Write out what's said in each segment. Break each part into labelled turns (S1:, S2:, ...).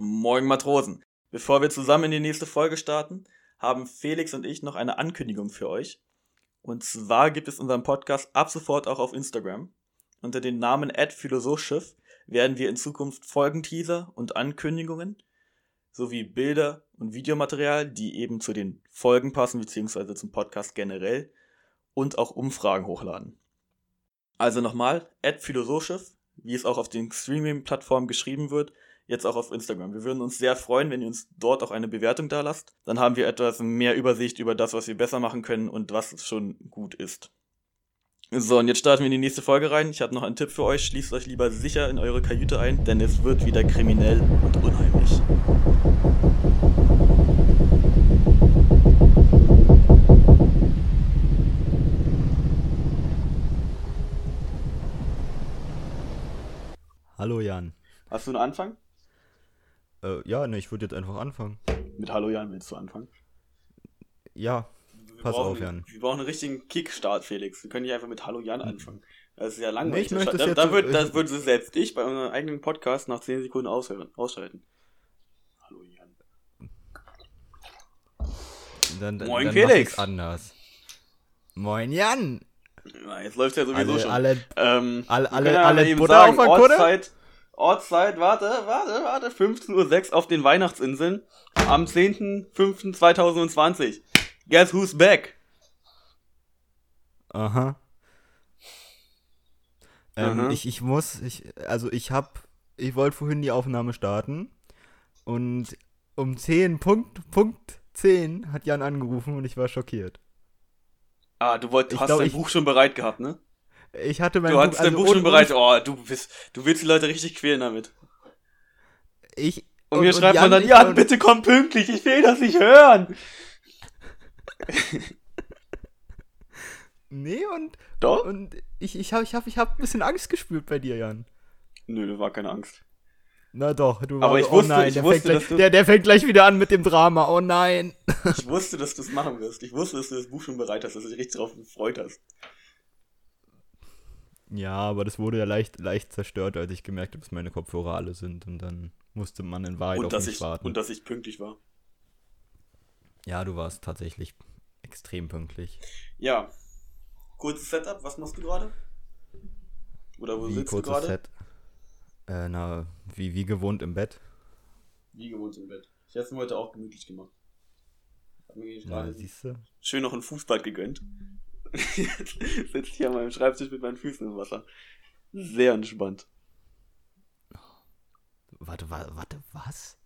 S1: Moin Matrosen. Bevor wir zusammen in die nächste Folge starten, haben Felix und ich noch eine Ankündigung für euch. Und zwar gibt es unseren Podcast ab sofort auch auf Instagram. Unter dem Namen @philosophschiff werden wir in Zukunft Folgenteaser und Ankündigungen sowie Bilder und Videomaterial, die eben zu den Folgen passen beziehungsweise zum Podcast generell und auch Umfragen hochladen. Also nochmal @philosophschiff, wie es auch auf den Streaming-Plattformen geschrieben wird, jetzt auch auf Instagram. Wir würden uns sehr freuen, wenn ihr uns dort auch eine Bewertung da lasst. Dann haben wir etwas mehr Übersicht über das, was wir besser machen können und was schon gut ist. So, und jetzt starten wir in die nächste Folge rein. Ich habe noch einen Tipp für euch. Schließt euch lieber sicher in eure Kajüte ein, denn es wird wieder kriminell und unheimlich.
S2: Hallo Jan.
S1: Hast du einen Anfang?
S2: Äh, ja, ne, ich würde jetzt einfach anfangen.
S1: Mit Hallo Jan willst du anfangen?
S2: Ja,
S1: Wir
S2: pass
S1: brauchen,
S2: auf, Jan.
S1: Wir brauchen einen richtigen Kickstart, Felix. Wir können nicht einfach mit Hallo Jan anfangen. Das ist ja langweilig.
S2: Nee, ich möchte
S1: da, da,
S2: jetzt-
S1: wird, das würde selbst ich bei unserem eigenen Podcast nach 10 Sekunden aushören, ausschalten. Hallo Jan.
S2: Dann,
S1: Moin,
S2: dann
S1: Felix.
S2: anders. Moin Jan.
S1: Na, jetzt läuft ja sowieso
S2: Alle,
S1: schon.
S2: alle,
S1: ähm,
S2: alle, alle, alle Butter
S1: sagen,
S2: auf der?
S1: Ortszeit, Ortszeit, warte, warte, warte, 15.06 Uhr auf den Weihnachtsinseln am 10.05.2020. Guess who's back?
S2: Aha. Ähm,
S1: Aha.
S2: ich, ich muss, ich, also ich hab, ich wollte vorhin die Aufnahme starten und um 10, Punkt, Punkt 10 hat Jan angerufen und ich war schockiert.
S1: Ah, du, wollt, du
S2: Ich
S1: hast
S2: glaub,
S1: dein
S2: ich-
S1: Buch schon bereit gehabt, ne?
S2: Ich hatte mein
S1: Du hattest dein
S2: also
S1: Buch schon
S2: und-
S1: bereit. Oh, du bist, du willst die Leute richtig quälen damit.
S2: Ich,
S1: Und, mir schreibt man
S2: Jan,
S1: dann,
S2: ich-
S1: Jan, bitte komm pünktlich, ich will das nicht hören.
S2: Nee, und,
S1: Doch?
S2: und ich, ich habe ich hab, ich hab ein bisschen Angst gespürt bei dir, Jan.
S1: Nö, da war keine Angst.
S2: Na doch, du
S1: Aber
S2: warst-
S1: ich wusste-
S2: oh nein,
S1: ich
S2: der,
S1: wusste,
S2: fängt gleich, der, der fängt gleich wieder an mit dem Drama, oh nein.
S1: Ich wusste, dass du es machen wirst. Ich wusste, dass du das Buch schon bereit hast, dass du dich richtig drauf gefreut hast.
S2: Ja, aber das wurde ja leicht, leicht zerstört, als ich gemerkt habe, dass meine Kopfhörer alle sind und dann musste man in Wahrheit
S1: Und
S2: auf
S1: dass,
S2: mich
S1: ich,
S2: warten.
S1: und dass ich pünktlich war.
S2: ja, du warst tatsächlich extrem pünktlich.
S1: Ja. Kurzes Setup, was machst du gerade? Oder wo
S2: wie
S1: sitzt du
S2: kurzes
S1: gerade?
S2: Set. Äh, na, wie, wie gewohnt im Bett.
S1: Wie gewohnt im Bett. Ich habe es mir heute auch gemütlich gemacht. Hab mir
S2: Ja,
S1: gerade
S2: du?
S1: schön noch ein Fußbad gegönnt. Sitze hier an meinem Schreibtisch mit meinen Füßen im Wasser. Sehr entspannt.
S2: Warte, wa- warte, was?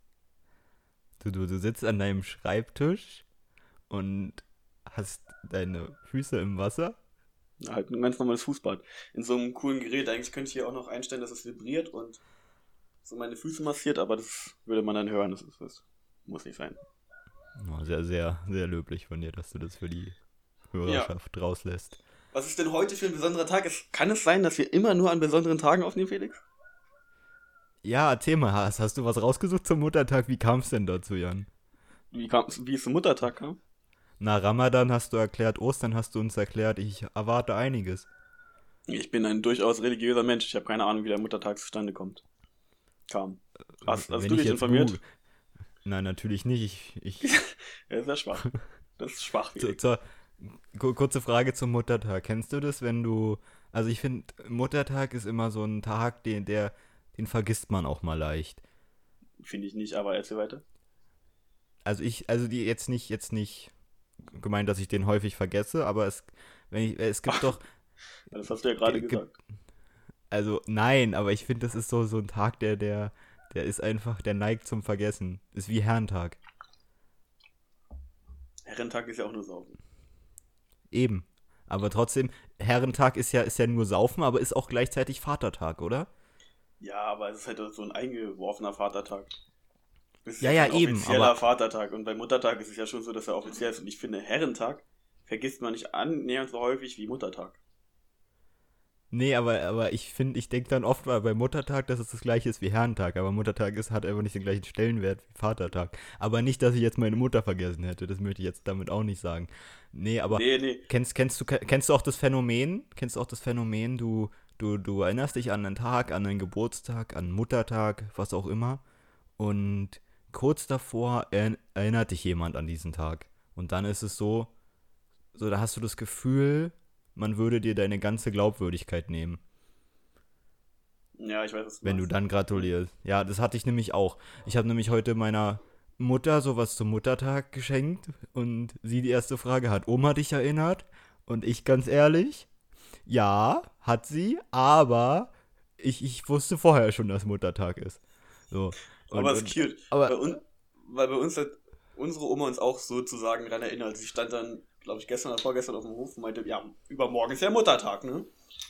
S2: Du, du, du sitzt an deinem Schreibtisch und hast deine Füße im Wasser?
S1: Halt ein ganz normales Fußbad. In so einem coolen Gerät. Eigentlich könnte ich hier auch noch einstellen, dass es vibriert und so meine Füße massiert, aber das würde man dann hören. Das, ist, das muss nicht sein.
S2: Oh, sehr, sehr, sehr löblich von dir, dass du das für die Hörerschaft rauslässt.
S1: Was ist denn heute für ein besonderer Tag? Es, kann es sein, dass wir immer nur an besonderen Tagen aufnehmen, Felix?
S2: Ja, erzähl mal, hast, hast du was rausgesucht zum Muttertag? Wie kam es denn dazu, Jan?
S1: Wie, kam, wie es zum Muttertag kam?
S2: Na, Ramadan hast du erklärt, Ostern hast du uns erklärt, ich erwarte einiges.
S1: Ich bin ein durchaus religiöser Mensch. Ich habe keine Ahnung, wie der Muttertag zustande kommt. Kam. Hast, hast du
S2: ich
S1: dich informiert?
S2: google- Nein, natürlich nicht. Ich, ich,
S1: Ja, ist ja schwach. Das ist schwach,
S2: zur, kurze Frage zum Muttertag. Kennst du das, wenn du. Also, ich finde, Muttertag ist immer so ein Tag, den, der, den vergisst man auch mal leicht.
S1: Finde ich nicht, aber erzähl weiter.
S2: Also, ich, also, die jetzt nicht, jetzt nicht gemeint, dass ich den häufig vergesse, aber es, wenn ich, es gibt doch.
S1: Ja, Das hast du ja gerade
S2: Ge- ge-
S1: gesagt.
S2: Also, nein, aber ich finde, das ist so, so ein Tag, der, der, der ist einfach, der neigt zum Vergessen. Ist wie Herrentag.
S1: Herrentag ist ja auch nur Saufen.
S2: Eben. Aber trotzdem, Herrentag ist ja, ist ja nur Saufen, aber ist auch gleichzeitig Vatertag, oder?
S1: Ja, aber es ist halt so ein eingeworfener Vatertag. Es ist
S2: Ja, ja,
S1: ein
S2: eben,
S1: offizieller
S2: aber-
S1: Vatertag. Und beim Muttertag ist es ja schon so, dass er offiziell ist. Und ich finde, Herrentag vergisst man nicht annähernd so häufig wie Muttertag.
S2: Nee, aber, aber ich finde, ich denke dann oft mal bei Muttertag, dass es das gleiche ist wie Herrentag. Aber Muttertag ist, hat einfach nicht den gleichen Stellenwert wie Vatertag. Aber nicht, dass ich jetzt meine Mutter vergessen hätte. Das möchte ich jetzt damit auch nicht sagen. Nee, aber
S1: Nee, nee.
S2: kennst, kennst, du, kennst du auch das Phänomen? Kennst du auch das Phänomen, du, du, du erinnerst dich an einen Tag, an einen Geburtstag, an einen Muttertag, was auch immer. und kurz davor er, erinnert dich jemand an diesen Tag. Und dann ist es so, so, da hast du das Gefühl, man würde dir deine ganze Glaubwürdigkeit nehmen.
S1: Ja, ich weiß, was
S2: du Wenn du dann gratulierst. Ja, das hatte ich nämlich auch. Ich habe nämlich heute meiner Mutter sowas zum Muttertag geschenkt und sie die erste Frage hat Oma dich erinnert? Und ich ganz ehrlich, ja, hat sie, aber ich, ich wusste vorher schon, dass Muttertag ist. So.
S1: Und, aber es ist cute. Aber, bei un, weil bei uns hat unsere Oma uns auch sozusagen daran erinnert. Sie stand dann, glaube ich, gestern oder vorgestern auf dem Hof und meinte, ja, übermorgen ist ja Muttertag, ne?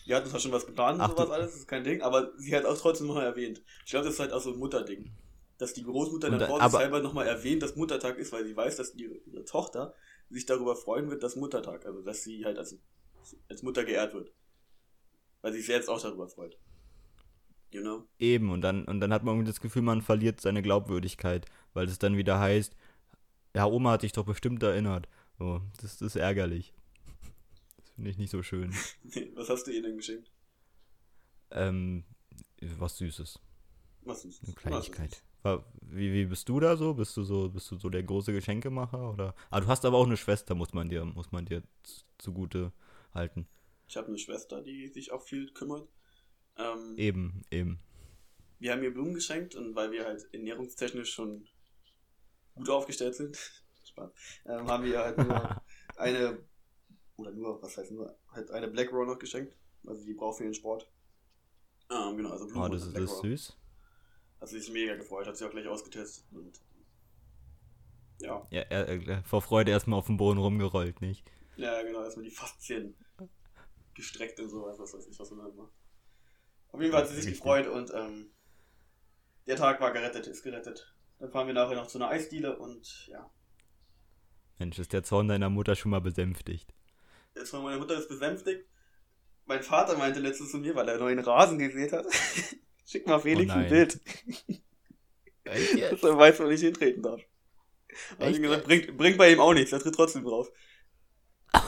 S1: Die hat uns halt schon was geplant und sowas alles, das ist kein Ding, aber sie hat auch trotzdem nochmal erwähnt. Ich glaube, das ist halt auch so ein Mutterding. Dass die Großmutter dann vor sich selber nochmal erwähnt, dass Muttertag ist, weil sie weiß, dass ihre, ihre Tochter sich darüber freuen wird, dass Muttertag, also dass sie halt als, als Mutter geehrt wird. Weil sie sich jetzt auch darüber freut.
S2: You know? Eben, und dann, und dann hat man irgendwie das Gefühl, man verliert seine Glaubwürdigkeit, weil es dann wieder heißt, ja, Oma hat dich doch bestimmt erinnert. So, das, das ist ärgerlich. Das finde ich nicht so schön.
S1: was hast du ihr denn geschenkt?
S2: Ähm, was Süßes.
S1: Was Süßes?
S2: Eine Kleinigkeit. Wie, wie bist du da so? Bist du so, bist du so der große Geschenkemacher? Oder? Ah, du hast aber auch eine Schwester, muss man dir, muss man dir zugute halten.
S1: Ich habe eine Schwester, die sich auch viel kümmert.
S2: Ähm, eben, eben.
S1: Wir haben ihr Blumen geschenkt und weil wir halt ernährungstechnisch schon gut aufgestellt sind, Spaß, ähm, haben wir halt nur eine, oder nur, was heißt nur, halt eine Black Raw noch geschenkt. Also die braucht für den Sport. Ähm, genau, also
S2: Blumen. Oh, das ist, das süß.
S1: Hat sie sich mega gefreut, hat sie auch gleich ausgetestet und ja.
S2: Ja, er, er, vor Freude erstmal auf dem Boden rumgerollt, nicht?
S1: Ja, genau, erstmal die Faszien gestreckt und so, was weiß ich, was man halt macht. Auf jeden Fall hat sie sich gefreut und ähm, der Tag war gerettet, ist gerettet. Dann fahren wir nachher noch zu einer Eisdiele und ja.
S2: Mensch, ist der Zorn deiner Mutter schon mal besänftigt?
S1: Der Zorn meiner Mutter ist besänftigt. Mein Vater meinte letztens zu mir, weil er neuen Rasen gesät hat. Schick mal Felix oh ein Bild. Dass er weiß, wo ich hintreten darf. Hab ich gesagt, bringt, bringt bei ihm auch nichts, er tritt trotzdem drauf.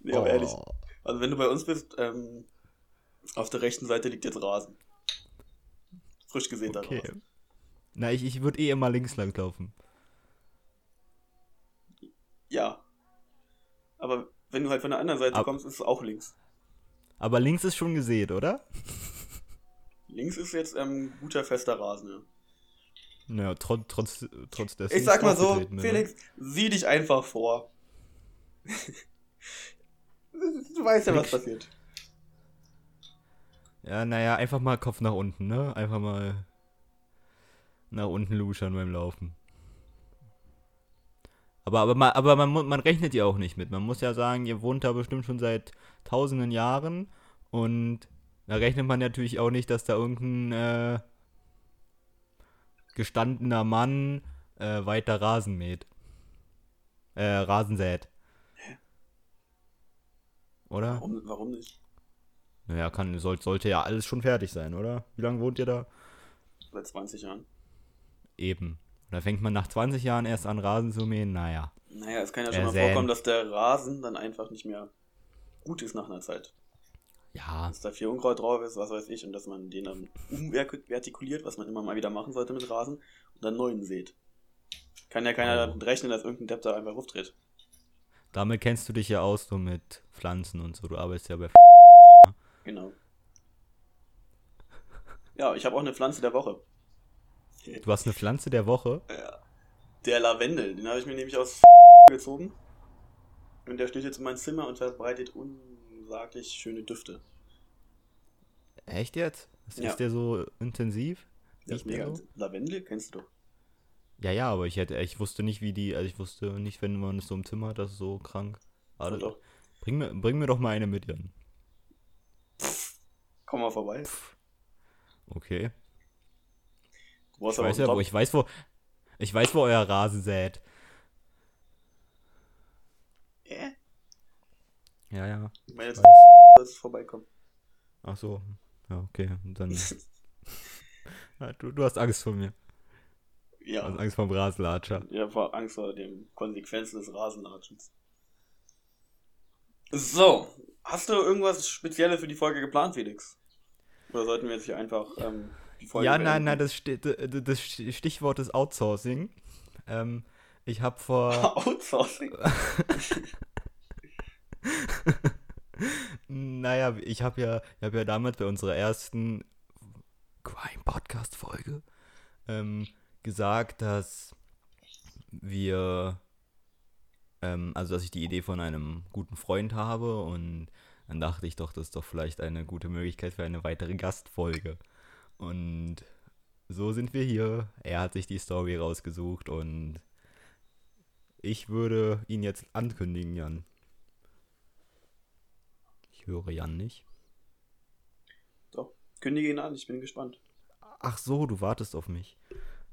S1: nee, aber oh. ehrlich. Also wenn du bei uns bist, ähm, auf der rechten Seite liegt jetzt Rasen. Frisch gesäter okay. Rasen.
S2: Na, ich, ich würde eh immer links lang laufen.
S1: Ja. Aber wenn du halt von der anderen Seite Ab kommst, ist es auch links.
S2: Aber links ist schon gesät, oder?
S1: Links ist jetzt ähm, guter fester Rasen, ja.
S2: Naja, trotz, trotz, trotz dessen.
S1: Ich sag mal so, Felix, sieh dich einfach vor. du weißt ja, was passiert.
S2: Ja, naja, einfach mal Kopf nach unten, ne? Einfach mal nach unten luschern beim Laufen. Aber, aber, man, aber man, man rechnet ja auch nicht mit. Man muss ja sagen, ihr wohnt da bestimmt schon seit tausenden Jahren und da rechnet man natürlich auch nicht, dass da irgendein äh, gestandener Mann äh, weiter Rasen mäht. Äh, Rasen sät. Oder?
S1: Warum, warum nicht?
S2: Naja, kann, soll, sollte ja alles schon fertig sein, oder? Wie lange wohnt ihr da?
S1: Seit 20 Jahren.
S2: Eben. Da fängt man nach 20 Jahren erst an, Rasen zu mähen, naja.
S1: Naja, es kann ja schon mal vorkommen, dass der Rasen dann einfach nicht mehr gut ist nach einer Zeit.
S2: Ja.
S1: Dass da viel Unkraut drauf ist, was weiß ich, und dass man den dann umvertikuliert, was man immer mal wieder machen sollte mit Rasen, und dann neuen sät. Kann ja keiner damit rechnen, dass irgendein Depp da einfach auftritt.
S2: Damit kennst du dich ja aus, so mit Pflanzen und so. Du arbeitest ja bei.
S1: Genau. Ja, ich habe auch eine Pflanze der Woche.
S2: Du hast eine Pflanze der Woche?
S1: Ja. Der Lavendel, den habe ich mir nämlich aus gezogen. Und der steht jetzt in meinem Zimmer und verbreitet unsaglich schöne Düfte.
S2: Echt jetzt? Ist, ja. der so intensiv?
S1: Der ist mega. So? Lavendel kennst du doch.
S2: Ja, ja, aber ich hätte, ich wusste nicht, wie die, also ich wusste nicht, wenn man es so im Zimmer hat, das ist so krank. Aber doch. Bring mir, bring mir doch mal eine mit, Jan.
S1: Komm mal vorbei.
S2: Okay. Ich weiß ja, wo, ich weiß, wo, ich weiß, wo euer Rasen sät.
S1: Äh?
S2: Ja, ja.
S1: Ich meine, jetzt dass es vorbeikommt.
S2: Ach so. Ja, okay. Und dann. ja, du, du hast Angst vor mir. Ja. Du hast Angst vor dem Rasenlatscher.
S1: Ja, vor Angst vor den Konsequenzen des Rasenlatschens. So. Hast du irgendwas Spezielles für die Folge geplant, Felix? Oder sollten wir jetzt hier einfach ähm, Folge
S2: Ja, nein, nein, das, das Stichwort ist Outsourcing. Ähm, ich habe vor.
S1: Outsourcing.
S2: naja, ich habe ja, ich hab ja damals bei unserer ersten Crime-Podcast-Folge ähm, gesagt, dass wir, ähm, also dass ich die Idee von einem guten Freund habe und dann dachte ich doch, das ist doch vielleicht eine gute Möglichkeit für eine weitere Gastfolge. Und so sind wir hier. Er hat sich die Story rausgesucht und ich würde ihn jetzt ankündigen, Jan. Ich höre Jan nicht.
S1: Doch, kündige ihn an, ich bin gespannt.
S2: Ach so, du wartest auf mich.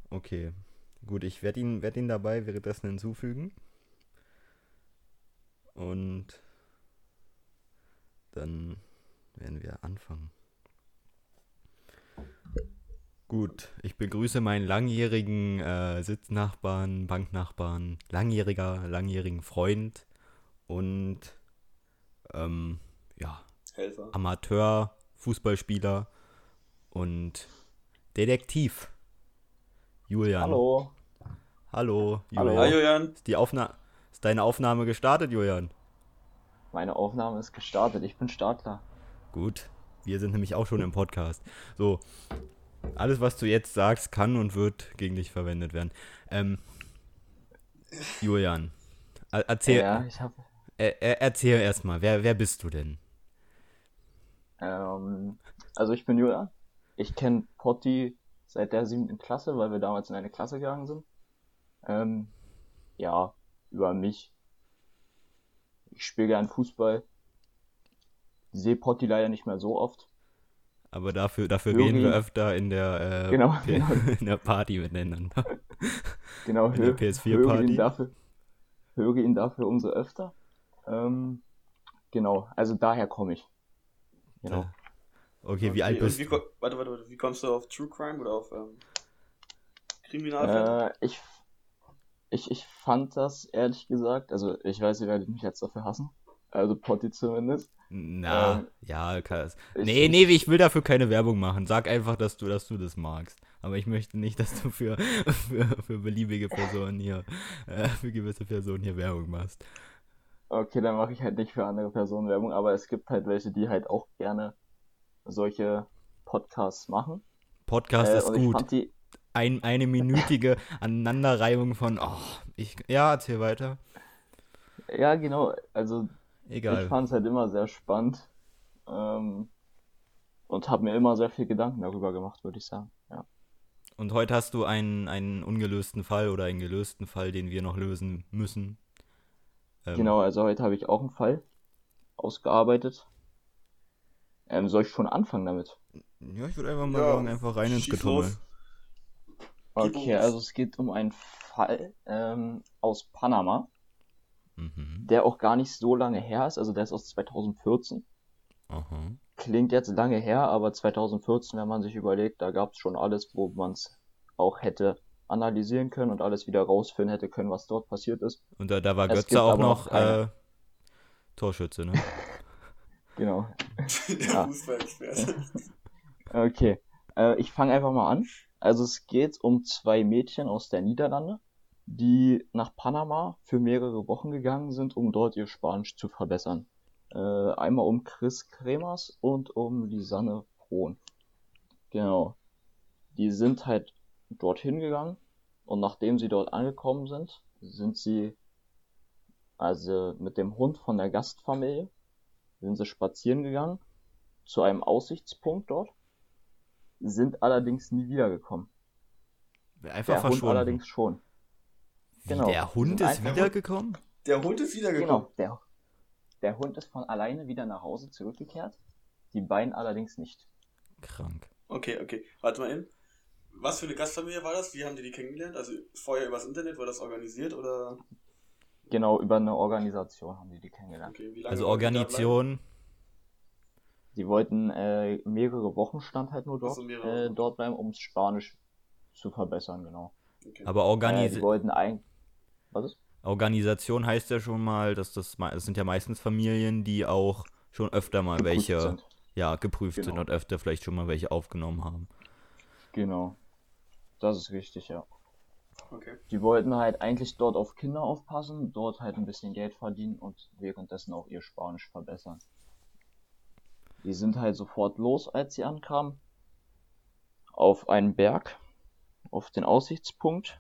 S2: Okay. Gut, ich werde ihn, werd ihn dabei währenddessen hinzufügen. Und dann werden wir anfangen. Gut, ich begrüße meinen langjährigen äh, Sitznachbarn, Banknachbarn, langjähriger, langjährigen Freund und ähm, ja,
S1: Helfer.
S2: Amateur, Fußballspieler und Detektiv. Julian.
S3: Hallo.
S2: Hallo,
S3: Hallo.
S2: Julian.
S1: Hi Julian.
S2: Ist, die Aufna ist deine Aufnahme gestartet, Julian?
S3: Meine Aufnahme ist gestartet. Ich bin Startler.
S2: Gut, wir sind nämlich auch schon im Podcast. So, alles, was du jetzt sagst, kann und wird gegen dich verwendet werden. Ähm, Julian, er- erzähl,
S3: Ja, ich habe
S2: er, er, erzähl erstmal, wer, wer bist du denn?
S3: ähm, also ich bin Julian. Ich kenne Potti seit der siebten Klasse, weil wir damals in eine Klasse gegangen sind. Ähm, ja, über mich. Ich spiele gern Fußball. Sehe Potti leider nicht mehr so oft.
S2: Aber dafür, dafür gehen wir öfter in der, äh,
S3: Genau,
S2: P-
S3: genau.
S2: in der Party miteinander.
S3: Genau,
S2: In der
S3: hö-
S2: PS4
S3: höre
S2: Party.
S3: ihn dafür, höre ihn dafür umso öfter. Ähm, genau, also daher komme ich. Genau.
S2: Okay, wie alt bist
S1: wie,
S2: du?
S1: warte, warte, warte, wie kommst du auf True Crime oder auf ähm, Kriminalfälle?
S3: Äh, ich, ich, ich fand das ehrlich gesagt, also ich weiß, ihr werdet mich jetzt dafür hassen. Also Potti zumindest.
S2: Na,
S3: ähm,
S2: ja, kann
S3: ich-
S2: Nee, nee, ich will dafür keine Werbung machen. Sag einfach, dass du, dass du das magst. Aber ich möchte nicht, dass du für, für, für beliebige Personen hier, äh, für gewisse Personen hier Werbung machst.
S3: Okay, dann mache ich halt nicht für andere Personen Werbung, aber es gibt halt welche, die halt auch gerne solche Podcasts machen.
S2: Podcast
S3: Äh,
S2: ist gut.
S3: die,
S2: Ein, eine minütige Aneinanderreihung von, oh, ich, ja, erzähl weiter.
S3: ja genau, also
S2: Egal.
S3: ich fand es halt immer sehr spannend. Ähm, und habe mir immer sehr viel Gedanken darüber gemacht, würde ich sagen. Ja.
S2: Und heute hast du einen, einen ungelösten Fall oder einen gelösten Fall, den wir noch lösen müssen. Ähm,
S3: Genau, also heute habe ich auch einen Fall ausgearbeitet. Ähm, soll ich schon anfangen damit?
S2: Ja, ich würde einfach mal
S1: Ja,
S2: sagen, einfach rein ins Getummel.
S3: Okay, also es geht um einen Fall ähm, aus Panama,
S2: Mhm.
S3: der auch gar nicht so lange her ist. Also der ist aus 2014.
S2: Aha.
S3: Klingt jetzt lange her, aber 2014, wenn man sich überlegt, da gab es schon alles, wo man es auch hätte analysieren können und alles wieder rausfinden hätte können, was dort passiert ist.
S2: Und da, da war
S3: Es
S2: Götze auch noch
S3: noch keine.
S2: äh, Torschütze, ne?
S3: Genau.
S1: Der
S3: Ja.
S1: Fußballexperte.
S3: Okay, äh, ich fange einfach mal an. Also es geht um zwei Mädchen aus der Niederlande, die nach Panama für mehrere Wochen gegangen sind, um dort ihr Spanisch zu verbessern. Äh, einmal um Chris Kremers und um Lisanne Frohn. Genau. Die sind halt dorthin gegangen und nachdem sie dort angekommen sind, sind sie also mit dem Hund von der Gastfamilie sind sie spazieren gegangen zu einem Aussichtspunkt dort, sind allerdings nie wiedergekommen.
S2: Einfach
S3: Der Hund
S2: verschwunden.
S3: allerdings schon.
S2: Wie,
S3: genau.
S2: der Hund ist wiedergekommen?
S1: Der Hund ist wiedergekommen.
S3: Genau, der, der Hund ist von alleine wieder nach Hause zurückgekehrt, die beiden allerdings nicht.
S2: Krank.
S1: Okay, okay. Warte mal in. Was für eine Gastfamilie war das? Wie haben die die kennengelernt? Also vorher übers Internet, war das organisiert oder?
S3: Genau, über eine Organisation haben die die kennengelernt.
S1: Okay, wie lange
S2: Also
S1: wollten die
S2: Organisation,
S3: Die wollten äh, mehrere Wochen stand halt nur dort,
S1: Ach so, mehrere
S3: äh, dort bleiben, um das Spanisch zu verbessern, genau.
S1: Okay.
S2: aber
S3: Äh,
S2: Organis
S3: die wollten ein... Was ist?
S2: Organisation heißt ja schon mal, dass das, es sind ja meistens Familien, die auch schon öfter mal
S3: Geprüft
S2: welche
S3: sind.
S2: ja, geprüft
S3: Genau.
S2: sind und öfter vielleicht schon mal welche aufgenommen haben.
S3: Genau. Das ist richtig, ja.
S1: Okay.
S3: Die wollten halt eigentlich dort auf Kinder aufpassen, dort halt ein bisschen Geld verdienen und währenddessen auch ihr Spanisch verbessern. Die sind halt sofort los, als sie ankamen. Auf einen Berg, auf den Aussichtspunkt.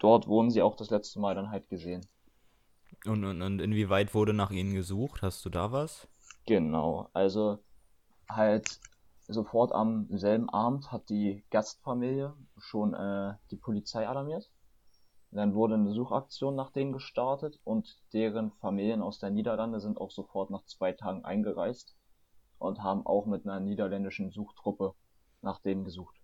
S3: Dort wurden sie auch das letzte Mal dann halt gesehen.
S2: Und, und, und inwieweit wurde nach ihnen gesucht? Hast du da was?
S3: Genau, also halt sofort am selben Abend hat die Gastfamilie schon äh, die Polizei alarmiert. Dann wurde eine Suchaktion nach denen gestartet und deren Familien aus der Niederlande sind auch sofort nach zwei Tagen eingereist und haben auch mit einer niederländischen Suchtruppe nach denen gesucht.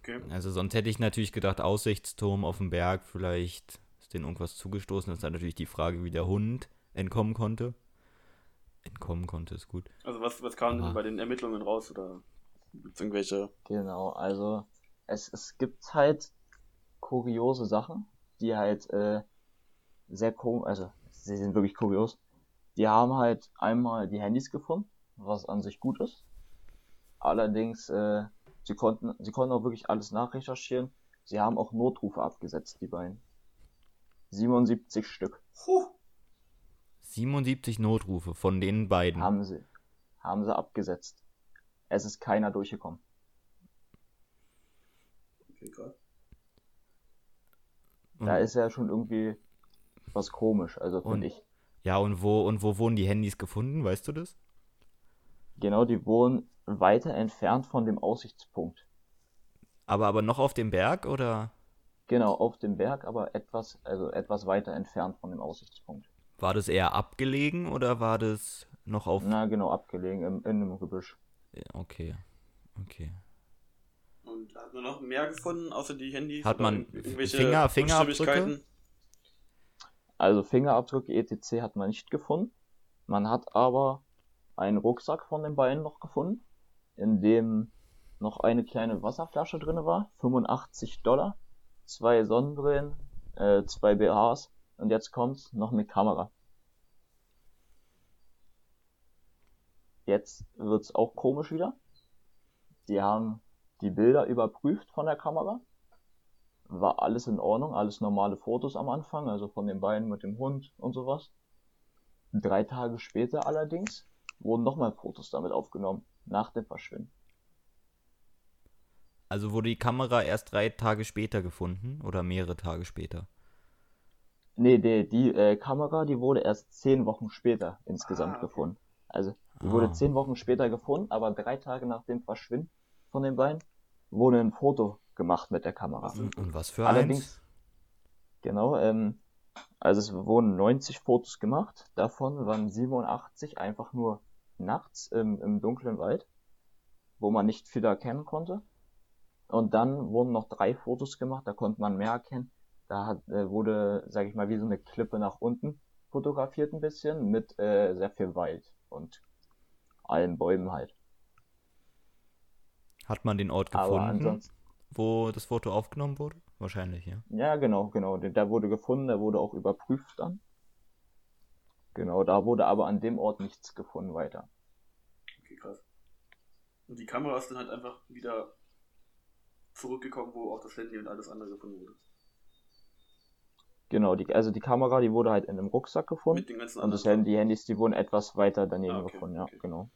S1: Okay.
S2: Also sonst hätte ich natürlich gedacht, Aussichtsturm auf dem Berg, vielleicht ist denen irgendwas zugestoßen. Das ist dann natürlich die Frage, wie der Hund entkommen konnte. Entkommen konnte, ist gut.
S1: Also was, was kam denn bei den Ermittlungen raus oder gibt's irgendwelche.
S3: Genau, also es, es gibt halt kuriose Sachen, die halt äh, sehr komisch, also sie sind wirklich kurios. Die haben halt einmal die Handys gefunden, was an sich gut ist. Allerdings, äh, sie konnten, sie konnten auch wirklich alles nachrecherchieren. Sie haben auch Notrufe abgesetzt, die beiden. 77 Stück
S1: Puh.
S2: 77 Notrufe von den beiden.
S3: haben sie, haben sie abgesetzt. Es ist keiner durchgekommen.
S1: Okay.
S2: Und-
S3: Da ist ja schon irgendwie was komisch, also
S2: Und-
S3: finde ich.
S2: Ja, und wo, und wo wurden die Handys gefunden, weißt du das?
S3: Genau, die wohnen weiter entfernt von dem Aussichtspunkt.
S2: Aber, aber noch auf dem Berg oder
S3: Genau, auf dem Berg, aber etwas, also etwas weiter entfernt von dem Aussichtspunkt.
S2: war das eher abgelegen oder war das noch auf.
S3: Na, genau, abgelegen im, in einem Gebüsch.
S2: Okay. Okay.
S1: Und hat man noch mehr gefunden, außer die Handys?
S2: Hat man Finger- Fingerabdrücke?
S3: Also Fingerabdrücke etc. hat man nicht gefunden. Man hat aber einen Rucksack von den beiden noch gefunden, in dem noch eine kleine Wasserflasche drin war, 85 Dollar, zwei Sonnenbrillen, äh, zwei BHs und jetzt kommt noch eine Kamera. Jetzt wird's auch komisch wieder. Die haben die Bilder überprüft von der Kamera. War alles in Ordnung, alles normale Fotos am Anfang, also von den beiden mit dem Hund und sowas. Drei Tage später allerdings wurden nochmal Fotos damit aufgenommen, nach dem Verschwinden.
S2: Also wurde die Kamera erst drei Tage später gefunden oder mehrere Tage später?
S3: Nee, die, die äh, Kamera, die wurde erst zehn Wochen später insgesamt
S1: Ah, okay.
S3: gefunden. Also, die
S2: Ah.
S3: wurde zehn Wochen später gefunden, aber drei Tage nach dem Verschwinden von den beiden wurde ein Foto gemacht mit der Kamera.
S2: Und was für
S3: Allerdings,
S2: eins?
S3: genau, ähm, also es wurden 90 Fotos gemacht, davon waren 87 einfach nur nachts im, im dunklen Wald, wo man nicht viel erkennen konnte. Und dann wurden noch drei Fotos gemacht, da konnte man mehr erkennen. Da hat, äh, wurde, sag ich mal, wie so eine Klippe nach unten fotografiert ein bisschen mit äh, sehr viel Wald und allen Bäumen halt.
S2: Hat man den Ort gefunden, wo das Foto aufgenommen wurde? Wahrscheinlich, ja.
S3: ja genau, genau, der, der wurde gefunden, der wurde auch überprüft dann. Genau, da wurde aber an dem Ort nichts gefunden weiter.
S1: Und die Kamera ist dann halt einfach wieder zurückgekommen, wo auch das Handy und alles andere gefunden wurde.
S3: Genau, die, also die Kamera, die wurde halt in einem Rucksack gefunden.
S1: Mit den ganzen
S3: Und das
S1: anderen
S3: Handy, die Handys, die wurden etwas weiter daneben
S1: Ah, okay,
S3: gefunden, ja,
S1: okay.
S3: genau.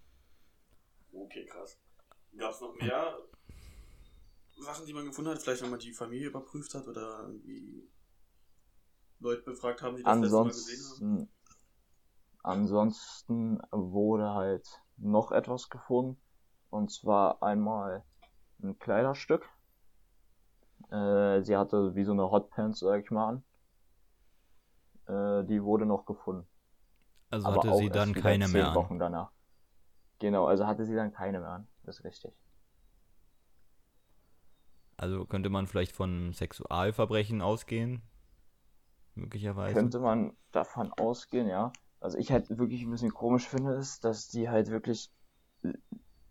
S1: Sachen. Okay, krass. Gab es noch mehr Sachen, die man gefunden hat? Vielleicht, wenn man die Familie überprüft hat oder irgendwie Leute befragt haben, die das letzte Mal gesehen haben?
S3: Ansonsten, ansonsten wurde halt noch etwas gefunden. Und zwar einmal ein Kleiderstück. Äh, sie hatte wie so eine Hotpants, sag ich mal, an. Äh, die wurde noch gefunden.
S2: Also
S3: aber
S2: hatte sie dann keine mehr an.
S3: Wochen danach. Genau, also hatte sie dann keine mehr an. Das ist richtig.
S2: Also könnte man vielleicht von Sexualverbrechen ausgehen? Möglicherweise.
S3: Könnte man davon ausgehen, ja. Also ich halt wirklich ein bisschen komisch finde, ist, dass die halt wirklich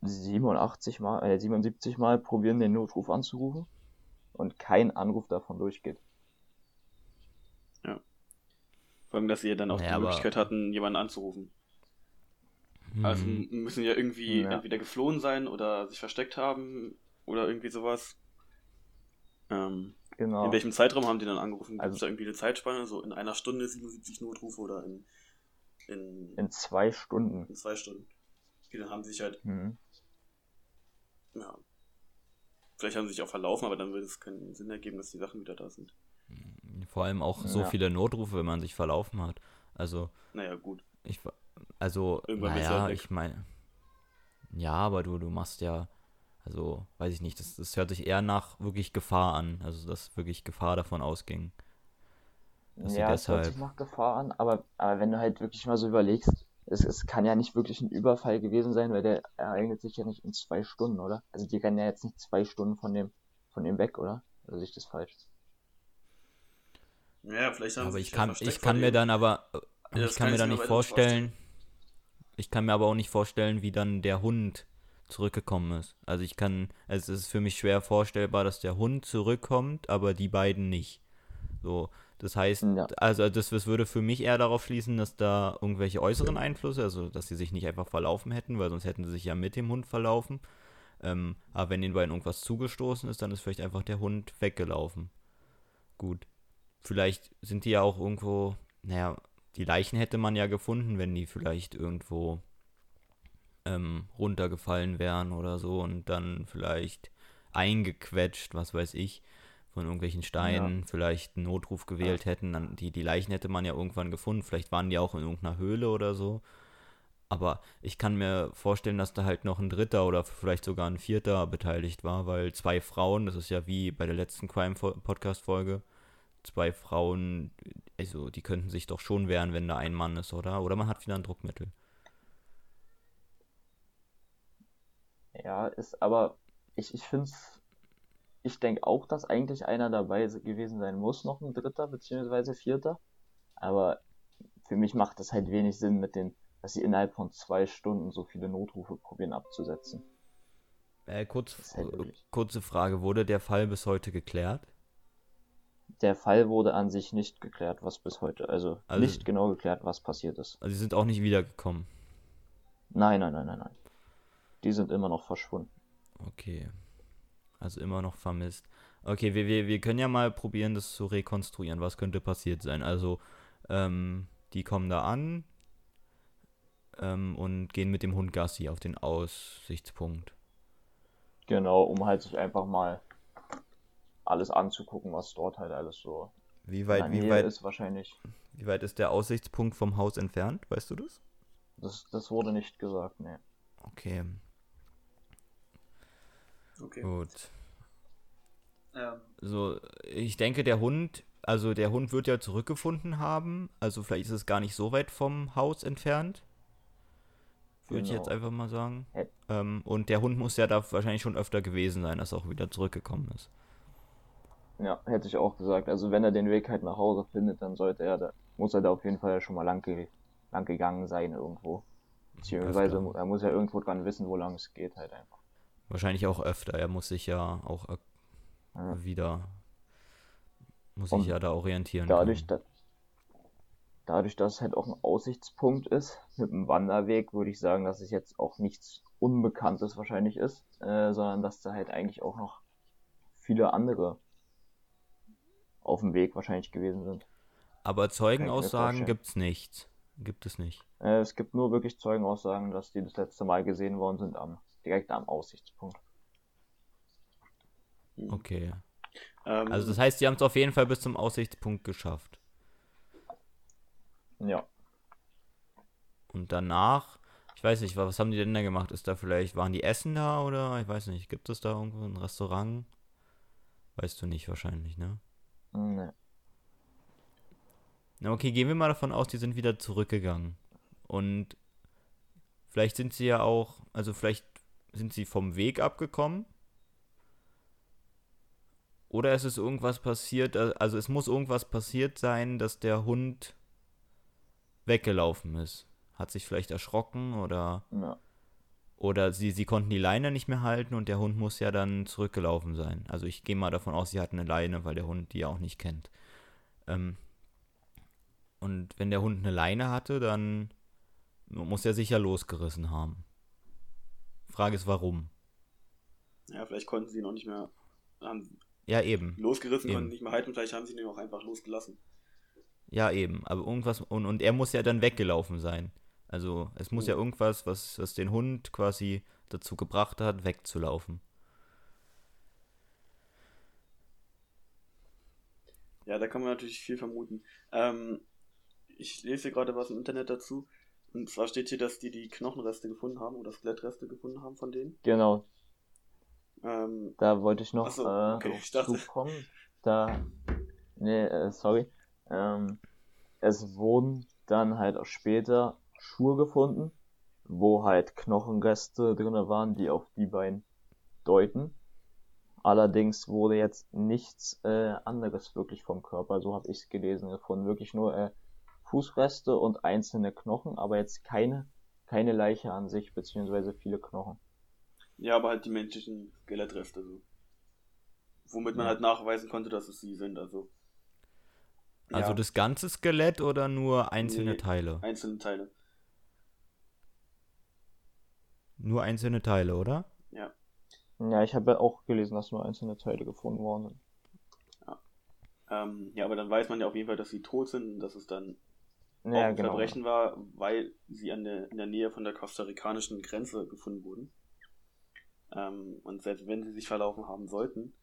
S3: 87 mal, äh, 77 mal probieren, den Notruf anzurufen und kein Anruf davon durchgeht.
S1: Vor allem, dass sie ja dann auch
S2: Naja,
S1: die
S2: aber-
S1: Möglichkeit hatten, jemanden anzurufen. Also
S2: Hm.
S1: müssen ja irgendwie
S3: Ja.
S1: entweder geflohen sein oder sich versteckt haben oder irgendwie sowas. Ähm,
S3: Genau.
S1: In welchem Zeitraum haben die dann angerufen? Gibt es
S3: Also-
S1: da irgendwie eine Zeitspanne? So in einer Stunde 77 Notrufe oder in, in,
S3: In zwei Stunden.
S1: in zwei Stunden? Okay, dann haben sie sich halt,
S3: Mhm.
S1: Ja, vielleicht haben sie sich auch verlaufen, aber dann würde es keinen Sinn ergeben, dass die Sachen wieder da sind.
S2: Vor allem auch so
S3: Ja.
S2: viele Notrufe, wenn man sich verlaufen hat. Also,
S1: Naja, gut.
S2: ich, also,
S1: Irgendwann
S2: naja,
S1: halt
S2: ich meine, ja, aber du, du machst ja, also, weiß ich nicht, das, das hört sich eher nach wirklich Gefahr an. Also, dass wirklich Gefahr davon ausging. Dass sie
S3: Ja, es hört
S2: deshalb-
S3: sich nach Gefahr an, aber, aber wenn du halt wirklich mal so überlegst, es, es kann ja nicht wirklich ein Überfall gewesen sein, weil der ereignet sich ja nicht in zwei Stunden, oder? Also die rennen ja jetzt nicht zwei Stunden von dem, von dem weg, oder? Oder sehe ich das falsch?
S1: Ja, vielleicht haben
S2: Aber
S1: sie
S2: ich kann, ich kann mir dann aber,
S1: Ja,
S2: ich
S1: kann
S2: mir dann nicht
S1: aber nicht
S2: vorstellen, ich kann mir aber auch nicht vorstellen, wie dann der Hund zurückgekommen ist. Also ich kann, es ist für mich schwer vorstellbar, dass der Hund zurückkommt, aber die beiden nicht. So, das heißt,
S3: Ja.
S2: also das, das würde für mich eher darauf schließen, dass da irgendwelche äußeren Einflüsse, also dass sie sich nicht einfach verlaufen hätten, weil sonst hätten sie sich ja mit dem Hund verlaufen. Ähm, aber wenn den beiden irgendwas zugestoßen ist, dann ist vielleicht einfach der Hund weggelaufen. Gut. Vielleicht sind die ja auch irgendwo, naja, die Leichen hätte man ja gefunden, wenn die vielleicht irgendwo ähm, runtergefallen wären oder so und dann vielleicht eingequetscht, was weiß ich, von irgendwelchen Steinen, vielleicht einen Notruf gewählt hätten. Dann die, die Leichen hätte man ja irgendwann gefunden. Vielleicht waren die auch in irgendeiner Höhle oder so. Aber ich kann mir vorstellen, dass da halt noch ein dritter oder vielleicht sogar ein vierter beteiligt war, weil zwei Frauen, das ist ja wie bei der letzten Crime-Podcast-Folge, zwei Frauen, also die könnten sich doch schon wehren, wenn da ein Mann ist, oder? Oder man hat wieder ein Druckmittel.
S3: Ja, ist aber, ich, ich finde es, ich denke auch, dass eigentlich einer dabei gewesen sein muss, noch ein dritter beziehungsweise vierter. Aber für mich macht das halt wenig Sinn mit den, dass sie innerhalb von zwei Stunden so viele Notrufe probieren abzusetzen.
S2: Äh, kurz,
S3: halt
S2: kurze Frage, wurde der Fall bis heute geklärt?
S3: Der Fall wurde an sich nicht geklärt, was bis heute, also,
S2: Also-
S3: nicht genau geklärt, was passiert ist.
S2: Also sie sind auch nicht wiedergekommen.
S3: Nein, nein, nein, nein, nein. Die sind immer noch verschwunden.
S2: Okay. Also immer noch vermisst. Okay, wir, wir, wir können ja mal probieren, das zu rekonstruieren. Was könnte passiert sein? Also, ähm, die kommen da an ähm, und gehen mit dem Hund Gassi auf den Aussichtspunkt.
S3: Genau, um halt sich einfach mal alles anzugucken, was dort halt alles so
S2: Wie weit, wie weit,
S3: ist wahrscheinlich.
S2: wie weit ist der Aussichtspunkt vom Haus entfernt? Weißt du das?
S3: Das, das wurde nicht gesagt, ne.
S2: Okay,
S1: Okay.
S2: gut.
S1: Ähm,
S2: So, ich denke, der Hund, also der Hund wird ja zurückgefunden haben. Also vielleicht ist es gar nicht so weit vom Haus entfernt. Würde ich
S3: Genau.
S2: jetzt einfach mal sagen. Ähm, und der Hund muss ja da wahrscheinlich schon öfter gewesen sein, dass er auch wieder zurückgekommen ist.
S3: Ja, hätte ich auch gesagt. Also wenn er den Weg halt nach Hause findet, dann sollte er da, muss er da auf jeden Fall ja schon mal lang, ge lang gegangen sein irgendwo. Beziehungsweise er muss ja irgendwo dran wissen, wo lang es geht halt einfach.
S2: Wahrscheinlich auch öfter. Er muss sich ja auch äh,
S3: Ja.
S2: wieder, muss sich ja da orientieren.
S3: Dadurch, da, dadurch, dass es halt auch ein Aussichtspunkt ist, mit einem Wanderweg, würde ich sagen, dass es jetzt auch nichts Unbekanntes wahrscheinlich ist, äh, sondern dass da halt eigentlich auch noch viele andere auf dem Weg wahrscheinlich gewesen sind.
S2: Aber Zeugenaussagen
S3: vorstellen.
S2: gibt's nicht. Gibt es nicht.
S3: Äh, es gibt nur wirklich Zeugenaussagen, dass die das letzte Mal gesehen worden sind, am, direkt am Aussichtspunkt.
S2: Okay.
S1: ähm,
S2: Also das heißt, die haben es auf jeden Fall bis zum Aussichtspunkt geschafft.
S3: Ja.
S2: Und danach, ich weiß nicht, was haben die denn da gemacht? Ist da vielleicht, waren die Essen da oder ich weiß nicht, gibt es da irgendwo ein Restaurant? Weißt du nicht wahrscheinlich, ne?
S3: Ne.
S2: Na okay, gehen wir mal davon aus, die sind wieder zurückgegangen. Und vielleicht sind sie ja auch, also vielleicht sind sie vom Weg abgekommen. Oder es ist irgendwas passiert, äh, also es muss irgendwas passiert sein, dass der Hund weggelaufen ist. Hat sich vielleicht erschrocken oder
S3: Ja.
S2: oder sie, sie konnten die Leine nicht mehr halten und der Hund muss ja dann zurückgelaufen sein. Also ich gehe mal davon aus, sie hatten eine Leine, weil der Hund die ja auch nicht kennt. Ähm, und wenn der Hund eine Leine hatte, dann Muss er sich ja losgerissen haben. Frage ist, warum?
S1: Ja, vielleicht konnten sie ihn auch nicht mehr. Haben
S2: Ja, eben.
S1: losgerissen,
S2: Eben.
S1: konnten nicht mehr halten, vielleicht haben sie ihn auch einfach losgelassen.
S2: Ja, eben. Aber irgendwas. Und, und er muss ja dann weggelaufen sein. Also, es muss ja
S1: Oh.
S2: irgendwas, was, was den Hund quasi dazu gebracht hat, wegzulaufen.
S1: Ja, da kann man natürlich viel vermuten. Ähm, ich lese gerade was im Internet dazu. Und zwar steht hier, dass die die Knochenreste gefunden haben oder Skelettreste gefunden haben von denen.
S3: Genau,
S1: Ähm,
S3: da wollte ich noch
S1: so,
S3: äh,
S1: okay, ich dachte-
S3: zukommen. Da, nee, äh, sorry. Ähm, es wurden dann halt auch später Schuhe gefunden, wo halt Knochenreste drinne waren, die auf die beiden deuten. Allerdings wurde jetzt nichts äh, anderes wirklich vom Körper, so habe ich es gelesen, gefunden. Wirklich nur äh, Fußreste und einzelne Knochen, aber jetzt keine, keine Leiche an sich, beziehungsweise viele Knochen.
S1: ja, aber halt die menschlichen Skelettreste so. Womit man
S3: Ja.
S1: halt nachweisen konnte, dass es sie sind, also.
S2: Also
S1: ja,
S2: das ganze Skelett oder nur einzelne
S1: Nee.
S2: Teile?
S1: einzelne Teile.
S2: Nur einzelne Teile, oder?
S1: Ja.
S3: Ja, ich habe ja auch gelesen, dass nur einzelne Teile gefunden worden sind.
S1: Ähm, ja, aber dann weiß man ja auf jeden Fall, dass sie tot sind und dass es dann
S3: Ja,
S1: ein
S3: genau.
S1: Verbrechen war, weil sie an der, in der Nähe von der kostarikanischen Grenze gefunden wurden. Ähm, und selbst wenn sie sich verlaufen haben sollten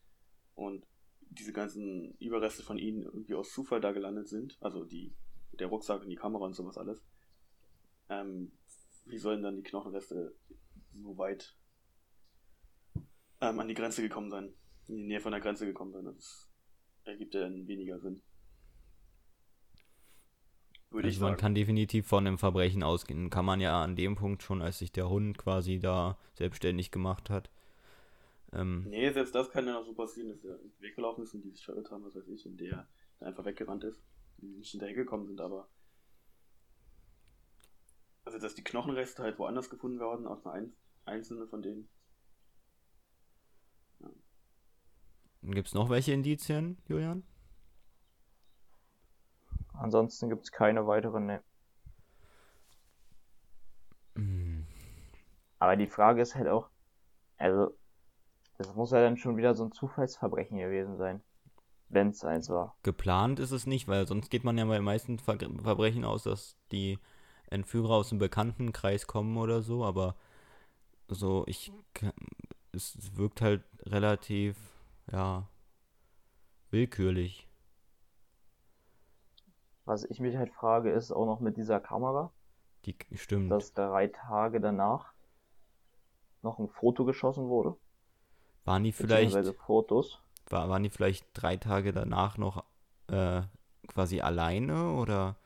S1: und diese ganzen Überreste von ihnen irgendwie aus Zufall da gelandet sind, also die, der Rucksack und die Kamera und sowas alles, ähm, wie sollen dann die Knochenreste so weit ähm, an die Grenze gekommen sein, in die Nähe von der Grenze gekommen sein? Das ergibt ja dann weniger Sinn. Würde ich
S2: Also man
S1: sagen.
S2: kann definitiv von einem Verbrechen ausgehen. Kann man ja an dem Punkt schon, als sich der Hund quasi da selbstständig gemacht hat. Ähm,
S1: Nee, selbst das kann ja noch so passieren, dass der weggelaufen ist und die sich verirrt haben, was weiß ich, und der einfach weggerannt ist, die nicht hinterhergekommen sind, aber. Also, dass die Knochenreste halt woanders gefunden werden, aus einer ein einzelne von denen.
S2: Gibt es noch welche Indizien, Julian?
S3: Ansonsten gibt's keine weiteren, ne.
S2: Hm,
S3: Aber die Frage ist halt auch, also, das muss ja dann schon wieder so ein Zufallsverbrechen gewesen sein. Wenn's eins war.
S2: Geplant ist es nicht, weil sonst geht man ja bei den meisten Ver Verbrechen aus, dass die Entführer aus dem Bekanntenkreis kommen oder so, aber so, ich, es es wirkt halt relativ, ja, willkürlich.
S3: Was ich mich halt frage, ist auch noch mit dieser Kamera,
S2: Die stimmt.
S3: dass drei Tage danach noch ein Foto geschossen wurde.
S2: Waren die vielleicht,
S3: Fotos.
S2: war, waren die vielleicht drei Tage danach noch äh, quasi alleine oder?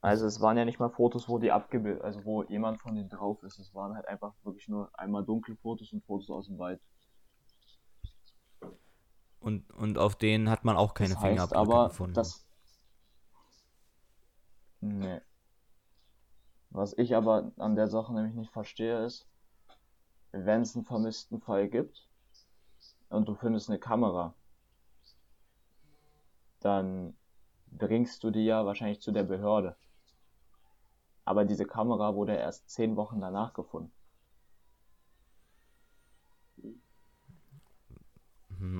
S3: Also es waren ja nicht mal Fotos, wo die abgebildet, also wo jemand von denen drauf ist. Es waren halt einfach wirklich nur einmal dunkle Fotos und Fotos aus dem Wald.
S2: Und, und auf denen hat man auch keine
S3: das heißt
S2: Fingerabdrücke
S3: aber,
S2: gefunden.
S3: dass... Nee. Was ich aber an der Sache nämlich nicht verstehe ist, wenn es einen vermissten Fall gibt und du findest eine Kamera, dann bringst du die ja wahrscheinlich zu der Behörde. Aber diese Kamera wurde erst zehn Wochen danach gefunden.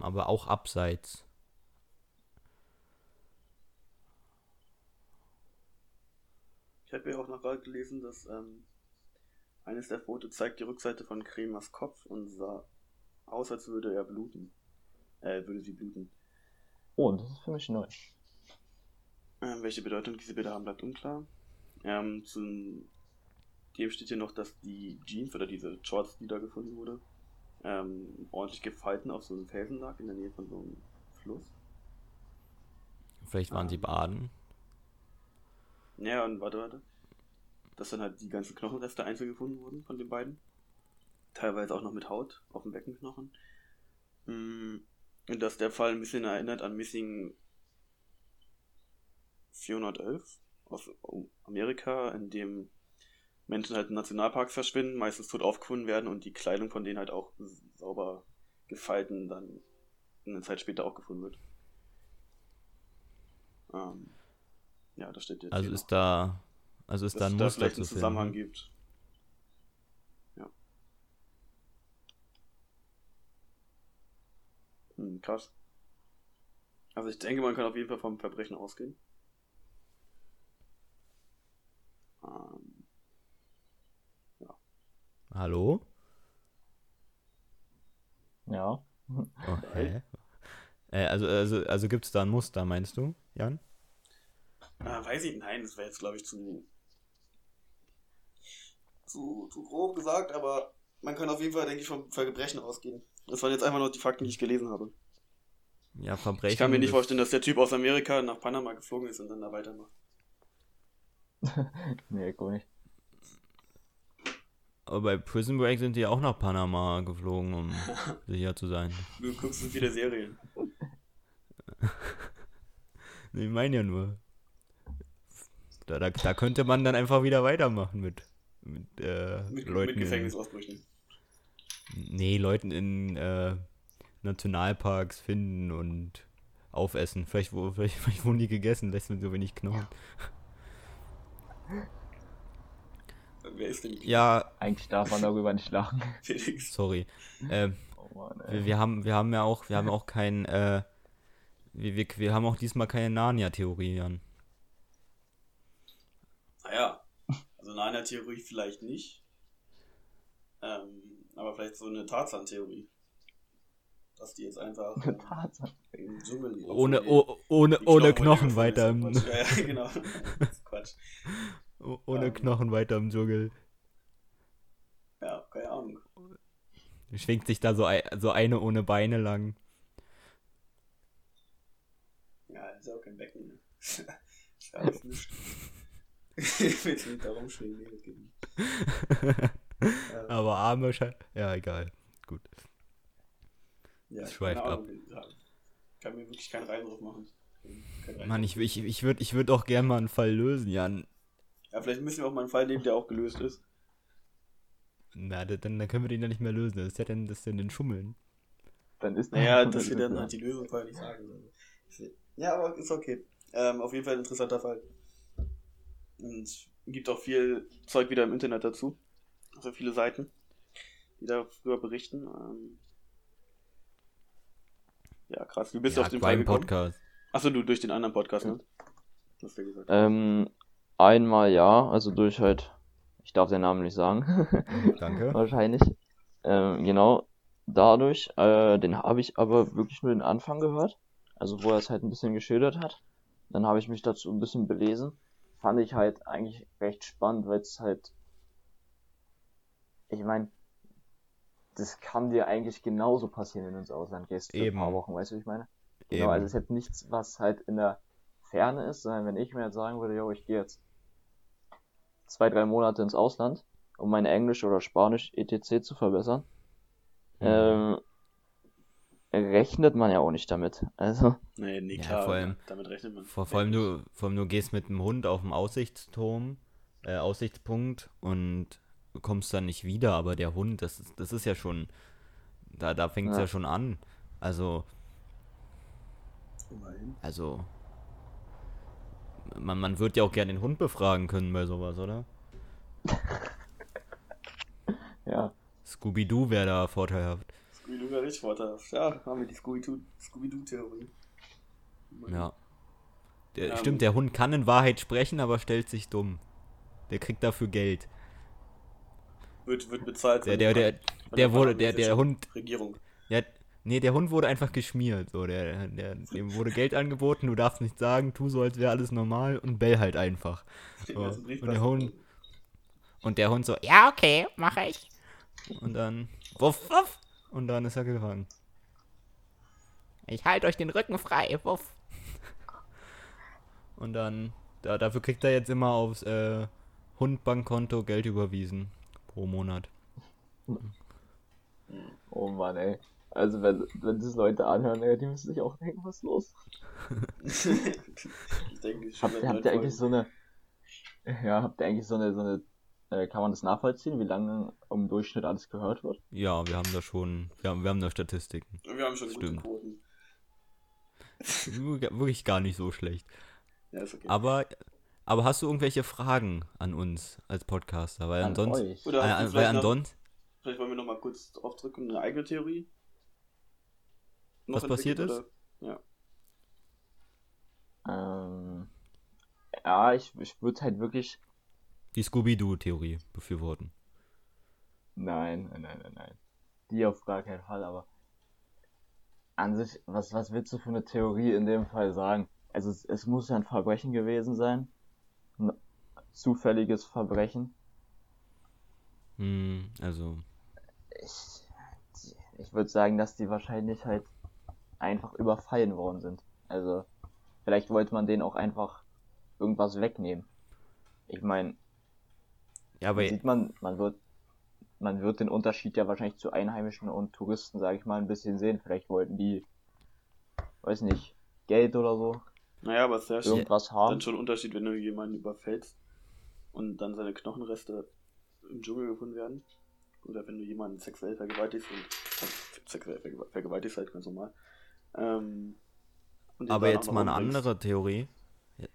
S2: Aber auch abseits.
S1: Ich habe ja auch noch gerade gelesen, dass ähm, eines der Fotos zeigt die Rückseite von Kremers Kopf und sah aus, als würde er bluten. Äh, würde sie bluten.
S3: Oh, das ist für mich neu.
S1: Ähm, welche Bedeutung diese Bilder haben, bleibt unklar. Ähm, zum dem steht hier noch, dass die Jeans oder diese Shorts, die da gefunden wurde, ähm, ordentlich gefalten auf so einem Felsen lag in der Nähe von so einem Fluss.
S2: Vielleicht waren sie
S1: Ähm.
S2: baden.
S1: Ja, und warte, warte. Dass dann halt die ganzen Knochenreste einzeln gefunden wurden von den beiden. Teilweise auch noch mit Haut auf dem Beckenknochen. Mm, Und dass der Fall ein bisschen erinnert an Missing 411 aus Amerika, in dem Menschen halt in Nationalparks verschwinden, meistens tot aufgefunden werden und die Kleidung von denen halt auch sauber gefalten dann eine Zeit später auch gefunden wird. Ähm, Ja, das steht jetzt.
S2: Also ist da, also ist
S1: noch.
S2: da ein
S1: dass
S2: Muster
S1: vielleicht
S2: zu
S1: einen Zusammenhang
S2: finden.
S1: gibt. Ja. Hm, krass. Also ich denke, man kann auf jeden Fall vom Verbrechen ausgehen.
S2: Hallo?
S3: Ja.
S2: Oh, hä? Äh, also, also, also gibt es da ein Muster, meinst du, Jan?
S1: äh, weiß ich, nein, das wäre jetzt glaube ich zu, zu, zu grob gesagt, aber man kann auf jeden Fall, denke ich, vom Verbrechen ausgehen. Das waren jetzt einfach nur die Fakten, die ich gelesen habe.
S2: Ja, Verbrechen.
S1: Ich kann mir nicht vorstellen, dass der Typ aus Amerika nach Panama geflogen ist und dann da weitermacht.
S3: Nee, komisch.
S2: Aber bei Prison Break sind die auch nach Panama geflogen, um sicher zu sein.
S1: Du guckst so viele Serien.
S2: Ich meine ja nur. Da, da, da könnte man dann einfach wieder weitermachen mit, mit, äh,
S1: Mit,
S2: Leuten.
S1: mit
S2: in,
S1: Gefängnisausbrüchen.
S2: nee, Leuten in äh, Nationalparks finden und aufessen. Vielleicht, wo, vielleicht, vielleicht wurden die gegessen, lässt mit so wenig Knochen.
S1: Wer ist denn
S2: Ja,
S3: Eigentlich darf man darüber nicht lachen.
S1: Felix?
S2: sorry. Ähm,
S3: Oh Mann,
S2: wir, wir, haben, wir haben ja auch, wir haben auch kein, äh, wir, wir, wir haben auch diesmal keine Narnia-Theorie, Jan.
S1: Naja, also Narnia-Theorie vielleicht nicht. Ähm, aber vielleicht so eine Tarzan-Theorie. Dass die jetzt einfach im Dschungel.
S2: Ohne, oh, ohne, ohne
S1: Knochen
S2: Knochen
S1: weiter. Ja, ja, genau. Das ist Quatsch.
S2: Oh- ohne
S1: Ähm.
S2: Knochen weiter im Dschungel.
S1: Ja, keine Ahnung.
S2: Schwingt sich da so, ei- so eine ohne Beine lang.
S1: Ja, ist auch kein Becken. Ne? ja alles nichts. ich will nicht da rumschwingen, nee, das geht nicht.
S2: Aber Arme scheint. Ja, egal. Gut.
S1: ja,
S2: das schweift
S1: Ahnung, ja. Kann mir wirklich keinen Reim drauf machen. Kein
S2: Mann, ich, ich, ich würde ich würd auch gerne mal einen Fall lösen, Jan.
S1: Ja, vielleicht müssen wir auch mal einen Fall nehmen, der auch gelöst ist.
S2: Na, da- dann, dann können wir den ja nicht mehr lösen. Das ist ja denn, das ist denn den Schummeln.
S3: Dann ist
S1: Naja, dass wir dann halt die Lösung vorher nicht sagen sollen. Ja, aber ist okay. Ähm, auf jeden Fall ein interessanter Fall. Und gibt auch viel Zeug wieder im Internet dazu. Also viele Seiten, die darüber berichten. Ähm, ja, krass. Wie bist du
S2: ja,
S1: auf den Fall gekommen?
S2: Podcast.
S1: Achso, du durch den anderen Podcast, ne? Hast du ja gesagt.
S3: Ähm, einmal ja, also durch halt, ich darf den Namen nicht sagen,
S2: Danke.
S3: wahrscheinlich. Ähm, genau, dadurch, äh, den habe ich aber wirklich nur den Anfang gehört, also wo er es halt ein bisschen geschildert hat. Dann habe ich mich dazu ein bisschen belesen. Fand ich halt eigentlich recht spannend, weil es halt, ich meine, das kann dir eigentlich genauso passieren, wenn du ins Ausland gehst für
S2: Eben.
S3: ein paar Wochen, weißt du, wie ich meine? Genau,
S2: Eben.
S3: also es ist jetzt nichts, was halt in der Ferne ist, sondern wenn ich mir jetzt sagen würde, yo, ich gehe jetzt zwei, drei Monate ins Ausland, um mein Englisch oder Spanisch etc. zu verbessern,
S2: Mhm.
S3: ähm, rechnet man ja auch nicht damit. Also,
S1: Nee, nee,
S2: Ja,
S1: klar.
S2: vor allem-
S1: damit rechnet man.
S2: Vor, vor, allem du, vor allem du gehst mit dem Hund auf dem Aussichtsturm, äh, Aussichtspunkt und kommst dann nicht wieder, aber der Hund, das ist, das ist ja schon, da, da fängt es ja.
S3: Ja.
S2: schon an. Also,
S1: Immerhin.
S2: also, man, man wird ja auch gerne den Hund befragen können bei sowas, oder?
S3: ja.
S2: Scooby-Doo wäre da vorteilhaft.
S1: Scooby-Doo wäre richtig vorteilhaft. Ja, haben wir die Scooby-Doo- Scooby-Doo-Theorie.
S2: Ja. Der,
S1: Ähm.
S2: Stimmt, der Hund kann in Wahrheit sprechen, aber stellt sich dumm. Der kriegt dafür Geld.
S1: Wird, wird bezahlt.
S2: Der, der, der,
S1: von
S2: der wurde, der, der Hund,
S1: Regierung.
S2: ja, nee, der Hund wurde einfach geschmiert. So, der, der, dem wurde Geld angeboten, du darfst nichts sagen, tu so, als wäre alles normal und bell halt einfach. So. Und der Hund, und der Hund so, ja, okay, mache ich. Und dann, wuff, wuff, und dann ist er gefangen. Ich halte euch den Rücken frei, wuff. Und dann, da, dafür kriegt er jetzt immer aufs äh, Hundbankkonto Geld überwiesen pro Monat.
S3: Oh Mann, ey. Also wenn, wenn das Leute anhören, ey, die müssen sich auch denken, was ist los?
S1: ich denke, ich
S3: Habt, ihr- habt ihr eigentlich so eine, ja, habt ihr eigentlich so eine, so eine, äh, kann man das nachvollziehen, wie lange im Durchschnitt alles gehört wird?
S2: Ja, wir haben da schon, wir haben, wir haben da Statistiken.
S1: Wir haben schon gute
S2: Stimmt.
S1: Quoten.
S2: Wirklich gar nicht so schlecht.
S1: Ja, ist okay.
S2: Aber, aber hast du irgendwelche Fragen an uns als Podcaster? Weil
S3: An
S2: ansonsten.
S3: euch.
S1: Oder hast du
S2: Äh, weil ansonsten.
S1: Vielleicht wollen wir noch mal kurz drauf drücken, eine eigene Theorie. Noch
S2: Was passiert ist?
S1: Oder? Ja.
S3: Ähm, ja, ich, ich würde halt wirklich.
S2: Die Scooby-Doo-Theorie befürworten.
S3: Nein, nein, nein, nein, nein. Die auf gar keinen Fall, aber an sich, was, was willst du für eine Theorie in dem Fall sagen? Also es, es muss ja ein Verbrechen gewesen sein. Ein zufälliges Verbrechen.
S2: Hm, also.
S3: Ich, ich würde sagen, dass die wahrscheinlich halt einfach überfallen worden sind. Also, vielleicht wollte man denen auch einfach irgendwas wegnehmen. Ich meine,
S2: Ja, aber
S3: sieht man, man wird, man wird den Unterschied ja wahrscheinlich zu Einheimischen und Touristen, sage ich mal, ein bisschen sehen. Vielleicht wollten die, weiß nicht, Geld oder so,
S1: Naja, aber es ist ja schon,
S3: irgendwas haben.
S1: dann schon ein Unterschied, wenn du jemanden überfällst und dann seine Knochenreste im Dschungel gefunden werden. Oder wenn du jemanden sexuell vergewaltigst und sexuell vergew- vergewaltigst halt ganz normal. Ähm,
S2: Aber jetzt mal eine
S1: umbringst.
S2: andere Theorie.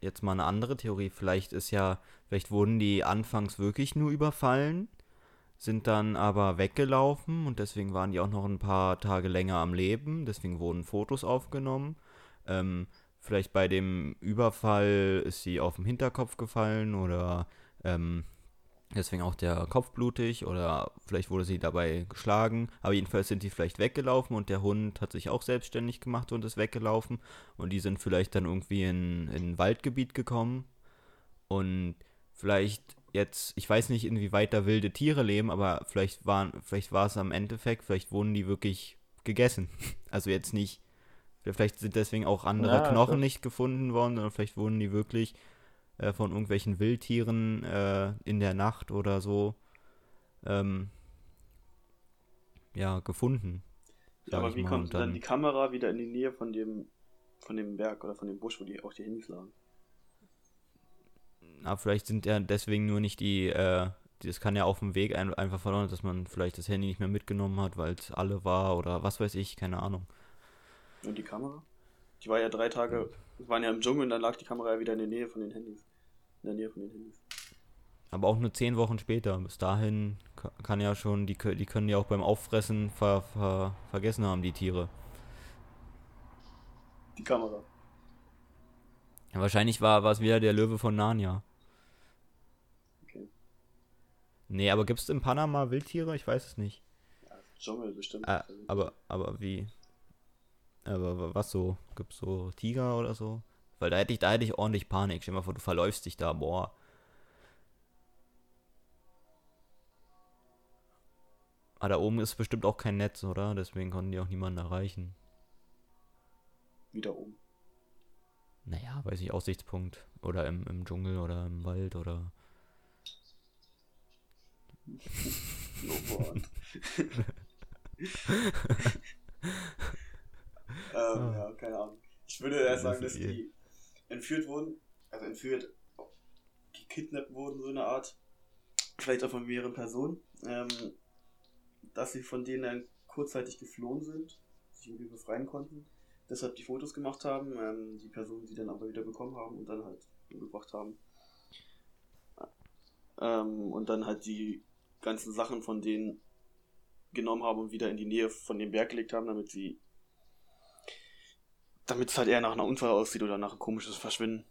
S2: Jetzt mal eine andere Theorie. Vielleicht ist ja, vielleicht wurden die anfangs wirklich nur überfallen, sind dann aber weggelaufen und deswegen waren die auch noch ein paar Tage länger am Leben. Deswegen wurden Fotos aufgenommen. Ähm, vielleicht bei dem Überfall ist sie auf den Hinterkopf gefallen oder ähm, deswegen auch der Kopf blutig oder vielleicht wurde sie dabei geschlagen. Aber jedenfalls sind die vielleicht weggelaufen und der Hund hat sich auch selbstständig gemacht und ist weggelaufen. Und die sind vielleicht dann irgendwie in, in ein Waldgebiet gekommen. Und vielleicht jetzt, ich weiß nicht, inwieweit da wilde Tiere leben, aber vielleicht waren, vielleicht war es am Endeffekt, vielleicht wurden die wirklich gegessen. Also jetzt nicht, vielleicht sind deswegen auch andere
S3: Ja,
S2: Knochen nicht gefunden worden, sondern vielleicht wurden die wirklich äh, von irgendwelchen Wildtieren äh, in der Nacht oder so ähm, ja, gefunden.
S1: Ja, aber wie kommt dann
S2: dann-
S1: die Kamera wieder in die Nähe von dem, von dem Berg oder von dem Busch, wo die auch die Handys lagen?
S2: Aber vielleicht sind ja deswegen nur nicht die, äh, das kann ja auf dem Weg ein, einfach verloren, dass man vielleicht das Handy nicht mehr mitgenommen hat, weil es alle war oder was weiß ich, keine Ahnung.
S1: Und die Kamera? Die war ja drei Tage, waren ja im Dschungel und dann lag die Kamera ja wieder in der Nähe von den Handys. In der Nähe von den Handys.
S2: Aber auch nur zehn Wochen später. Bis dahin ka- kann ja schon, die, die können ja auch beim Auffressen ver, ver, vergessen haben, die Tiere.
S1: Die Kamera.
S2: Ja, wahrscheinlich war war es wieder der Löwe von Narnia.
S1: Okay.
S2: Nee, aber gibt es in Panama Wildtiere? Ich weiß es nicht.
S1: Ja, Dschungel bestimmt.
S2: Äh, aber, aber wie? Aber wa- was so? Gibt's so Tiger oder so? Weil da hätte ich, da hätte ich ordentlich Panik. Stell dir mal vor, du verläufst dich da, boah. Ah, da oben ist bestimmt auch kein Netz, oder? Deswegen konnten die auch niemanden erreichen.
S1: Wieder oben.
S2: Naja, weiß ich, Aussichtspunkt. Oder im, im Dschungel oder im Wald oder.
S1: Snowboard. ähm, ja, keine Ahnung. Ich würde eher sagen, dass
S2: eh-
S1: die entführt wurden. Also entführt, gekidnappt wurden, so eine Art. Vielleicht auch von mehreren Personen. Ähm, dass sie von denen dann kurzzeitig geflohen sind, sich irgendwie befreien konnten. Deshalb die Fotos gemacht haben, ähm, die Personen sie dann aber wieder bekommen haben und dann halt umgebracht haben. Ähm, und dann halt die ganzen Sachen von denen genommen haben und wieder in die Nähe von dem Berg gelegt haben, damit sie. Damit es halt eher nach einer Unfall aussieht oder nach ein komisches Verschwinden.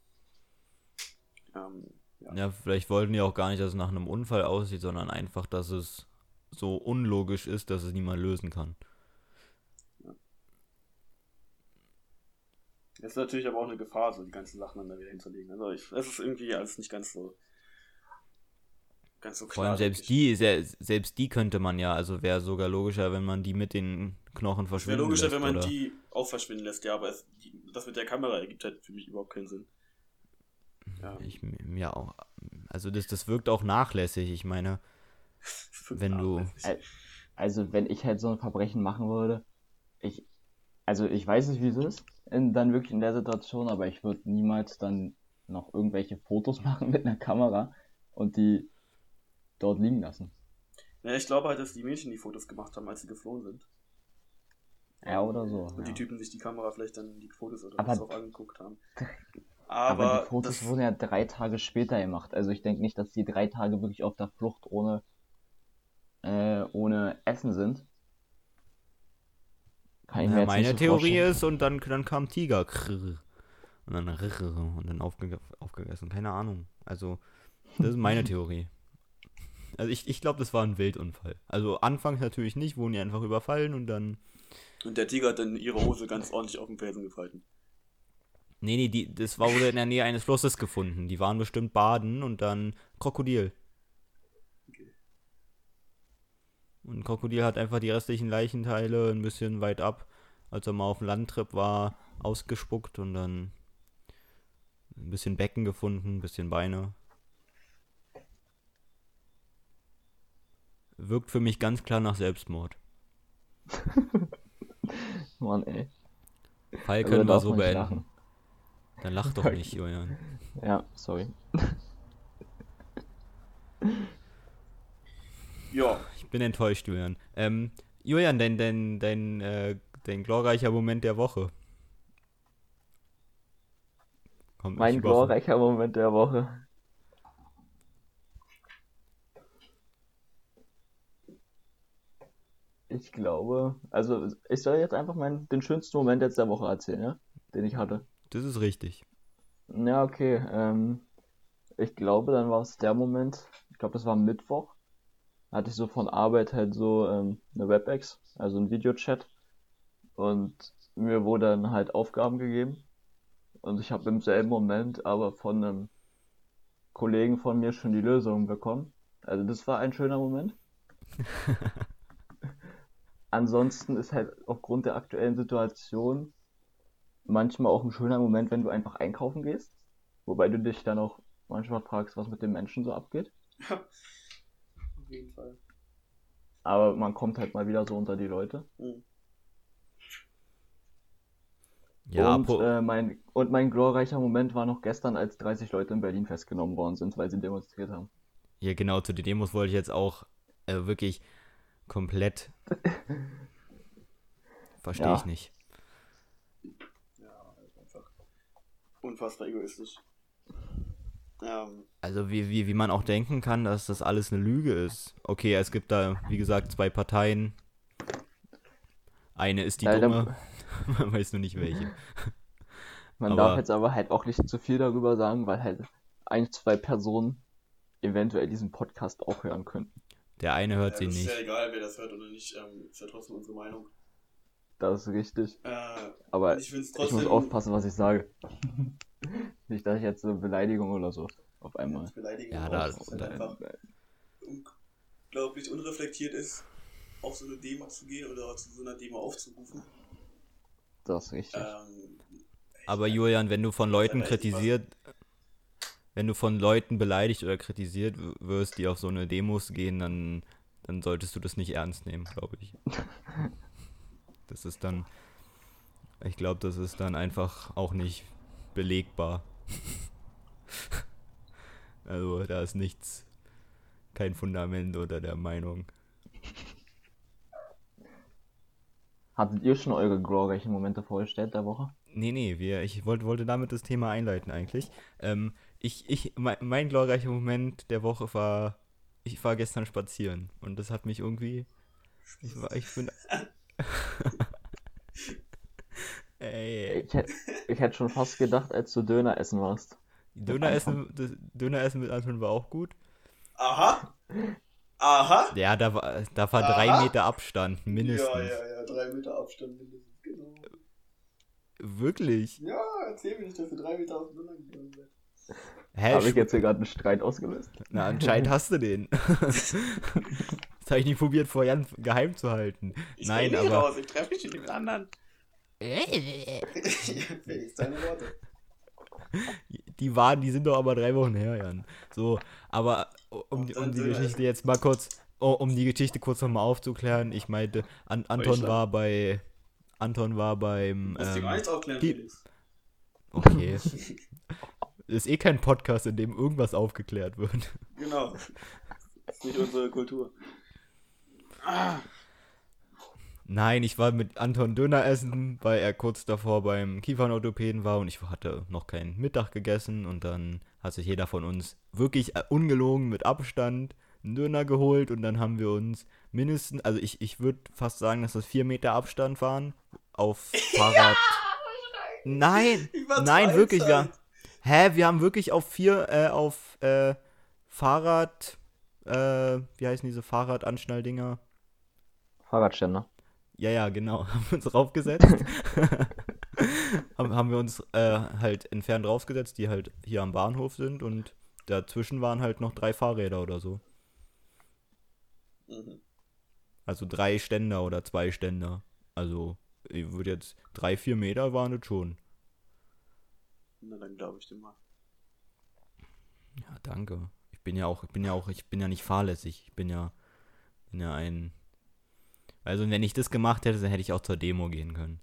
S1: Ähm, ja.
S2: Ja, vielleicht wollten die auch gar nicht, dass es nach einem Unfall aussieht, sondern einfach, dass es so unlogisch ist, dass es niemand lösen kann.
S1: Es ist natürlich aber auch eine Gefahr, so die ganzen Sachen dann da wieder hinzulegen. Also ich, es ist irgendwie alles nicht ganz so. Ganz so klar.
S2: Vor allem selbst die, se- selbst die könnte man ja, also wäre sogar logischer, wenn man die mit den Knochen
S1: Es wäre
S2: verschwinden
S1: logischer,
S2: lässt,
S1: wenn man
S2: oder?
S1: die auch verschwinden lässt, ja, aber es, die, das mit der Kamera ergibt halt für mich überhaupt keinen Sinn. Ja,
S2: Ich, ja, auch, also das, das wirkt auch nachlässig, ich meine, wenn du-
S3: Also, wenn ich halt so ein Verbrechen machen würde, ich, also ich weiß nicht, wie es ist, in, dann wirklich in der Situation, aber ich würde niemals dann noch irgendwelche Fotos machen mit einer Kamera und die dort liegen lassen.
S1: Ja, ich glaube halt, dass die Mädchen die Fotos gemacht haben, als sie geflohen sind.
S3: Ja, oder so.
S1: Und die
S3: Ja.
S1: Typen sich die Kamera vielleicht dann die Fotos oder
S3: Aber-
S1: was auch angeguckt haben.
S3: Aber,
S1: Aber,
S3: die Fotos
S1: das,
S3: wurden ja drei Tage später gemacht. Also ich denke nicht, dass die drei Tage wirklich auf der Flucht ohne, äh, ohne Essen sind. Kann ich mir
S2: Ja,
S3: jetzt
S2: meine
S3: nicht so
S2: Theorie
S3: vorstellen.
S2: ist, und dann, dann kam Tiger. krrr, Und dann rrr, und dann aufge, aufgegessen. Keine Ahnung. Also, das ist meine Theorie. Also ich, ich glaube, das war ein Wildunfall. Also anfangs natürlich nicht, wurden die einfach überfallen und dann.
S1: und der Tiger hat dann ihre Hose ganz ordentlich auf dem Felsen gefalten.
S2: Nee, nee, die, das war, wurde in der Nähe eines Flusses gefunden. Die waren bestimmt baden und dann Krokodil. Und Krokodil hat einfach die restlichen Leichenteile ein bisschen weit ab, als er mal auf dem Landtrip war, ausgespuckt und dann ein bisschen Becken gefunden, ein bisschen Beine. Wirkt für mich ganz klar nach Selbstmord.
S3: Mann, ey.
S2: Fall
S3: Also,
S2: können
S3: da
S2: wir so beenden.
S3: lachen.
S2: Dann lach doch nicht, Julian.
S3: Ja, sorry.
S1: Ja,
S2: Ich bin enttäuscht, Julian. Ähm, Julian, dein, dein, dein, äh, dein glorreicher Moment der Woche. Kommt
S3: Mein glorreicher Moment der Woche. Ich glaube, also ich soll jetzt einfach meinen, den schönsten Moment jetzt der Woche erzählen, ja? Den ich hatte.
S2: Das ist richtig.
S3: Ja, okay. Ähm, ich glaube, dann war es der Moment, ich glaube, das war Mittwoch. Hatte ich so von Arbeit halt so ähm, eine WebEx, also ein Videochat. Und mir wurde dann halt Aufgaben gegeben. Und ich habe im selben Moment aber von einem Kollegen von mir schon die Lösung bekommen. Also das war ein schöner Moment. Ansonsten ist halt aufgrund der aktuellen Situation manchmal auch ein schöner Moment, wenn du einfach einkaufen gehst. Wobei du dich dann auch manchmal fragst, was mit den Menschen so abgeht.
S1: auf jeden Fall.
S3: Aber man kommt halt mal wieder so unter die Leute.
S1: Mhm.
S2: Ja,
S3: und, äh, mein, und mein glorreicher Moment war noch gestern, als 30 Leute in Berlin festgenommen worden sind, weil sie demonstriert haben.
S2: ja, genau, zu den Demos wollte ich jetzt auch äh, wirklich komplett. Verstehe
S3: Ja.
S2: ich nicht.
S1: Ja, einfach unfassbar egoistisch. Ähm,
S2: Also wie, wie, wie man auch denken kann, dass das alles eine Lüge ist. Okay, es gibt da, wie gesagt, zwei Parteien. Eine ist die dumme, man weiß nur nicht welche.
S3: Man
S2: Aber-
S3: darf jetzt aber halt auch nicht zu viel darüber sagen, weil halt ein, zwei Personen eventuell diesen Podcast auch hören könnten.
S2: Der eine hört
S1: ja,
S2: sie
S1: das ist
S2: nicht.
S1: ja egal, wer das hört oder nicht. Ähm, ist ja trotzdem unsere Meinung.
S3: Das ist richtig.
S1: Äh,
S3: Aber
S1: ich
S3: ich muss aufpassen, was ich sage. nicht, dass ich jetzt eine Beleidigung oder so auf einmal.
S1: Beleidigung
S2: Ja, da-
S1: dass es
S2: da-
S1: einfach unglaublich unreflektiert ist, auf so eine Demo zu gehen oder zu so einer Demo aufzurufen.
S3: Das ist richtig.
S1: Ähm,
S2: Aber Julian, wenn du von Leuten kritisiert, wenn du von Leuten beleidigt oder kritisiert wirst, die auf so eine Demos gehen, dann, dann solltest du das nicht ernst nehmen, glaube ich. Das ist dann, ich glaube, das ist dann einfach auch nicht belegbar. Also da ist nichts, kein Fundament unter der Meinung.
S3: Hattet ihr schon eure glorreichen Momente vorgestellt der Woche?
S2: Nee, nee, wir, ich wollte, wollte damit das Thema einleiten eigentlich. Ähm, ich, ich, mein, mein glorreicher Moment der Woche war, ich war gestern spazieren und das hat mich irgendwie, ich war, ich bin, ey,
S3: Ich, ich hätte schon fast gedacht, als du Döner essen warst.
S2: Döner essen, das Döner essen mit Anton war auch gut.
S1: aha! Aha!
S2: Ja, da war, da war drei. Meter Abstand, mindestens.
S1: Ja, ja, ja, drei Meter Abstand mindestens, genau.
S2: Wirklich?
S1: Ja, erzähl mir nicht, dass wir drei Meter auseinander gegangen sind.
S2: Hä,
S3: Habe ich jetzt hier gerade einen Streit ausgelöst?
S2: Na, anscheinend hast du den. das habe ich nicht probiert, vor Jan geheim zu halten.
S1: Ich
S2: Nein, aber.
S1: raus, ich treffe mich mit den anderen. Deine Worte.
S2: Die waren, die sind doch aber drei Wochen her, Jan. So, aber um, die- um die Geschichte jetzt mal kurz, oh, um die Geschichte kurz nochmal aufzuklären, ich meinte, An Anton war bei, Anton war beim,
S1: Musst du gar
S2: ähm,
S1: nichts aufklären,
S2: die-
S1: Felix.
S2: okay. Ist eh kein Podcast, in dem irgendwas aufgeklärt wird.
S1: Genau. Das ist nicht unsere Kultur. Ah,
S2: Nein, ich war mit Anton Döner essen, weil er kurz davor beim Kiefernorthopäden war und ich hatte noch keinen Mittag gegessen und dann hat sich jeder von uns wirklich äh, ungelogen mit Abstand einen Döner geholt und dann haben wir uns mindestens, also ich, ich würde fast sagen, dass das vier Meter Abstand waren auf Fahrrad. Nein, nein, wirklich, wir, hä, wir haben wirklich auf vier, äh, auf äh, Fahrrad, äh, wie heißen diese Fahrradanschnalldinger?
S3: Fahrradständer.
S2: Ja, ja, genau. Haben wir uns raufgesetzt. haben, wir uns äh, halt entfernt draufgesetzt, die halt hier am Bahnhof sind und dazwischen waren halt noch drei Fahrräder oder so.
S1: Mhm.
S2: Also drei Ständer oder zwei Ständer. Also, ich würde jetzt drei, vier Meter waren das schon.
S1: Na, dann glaube ich dir mal.
S2: Ja, danke. Ich bin ja auch, ich bin ja auch, ich bin ja nicht fahrlässig. Ich bin ja, bin ja ein. Also, wenn ich das gemacht hätte, dann hätte ich auch zur Demo gehen können.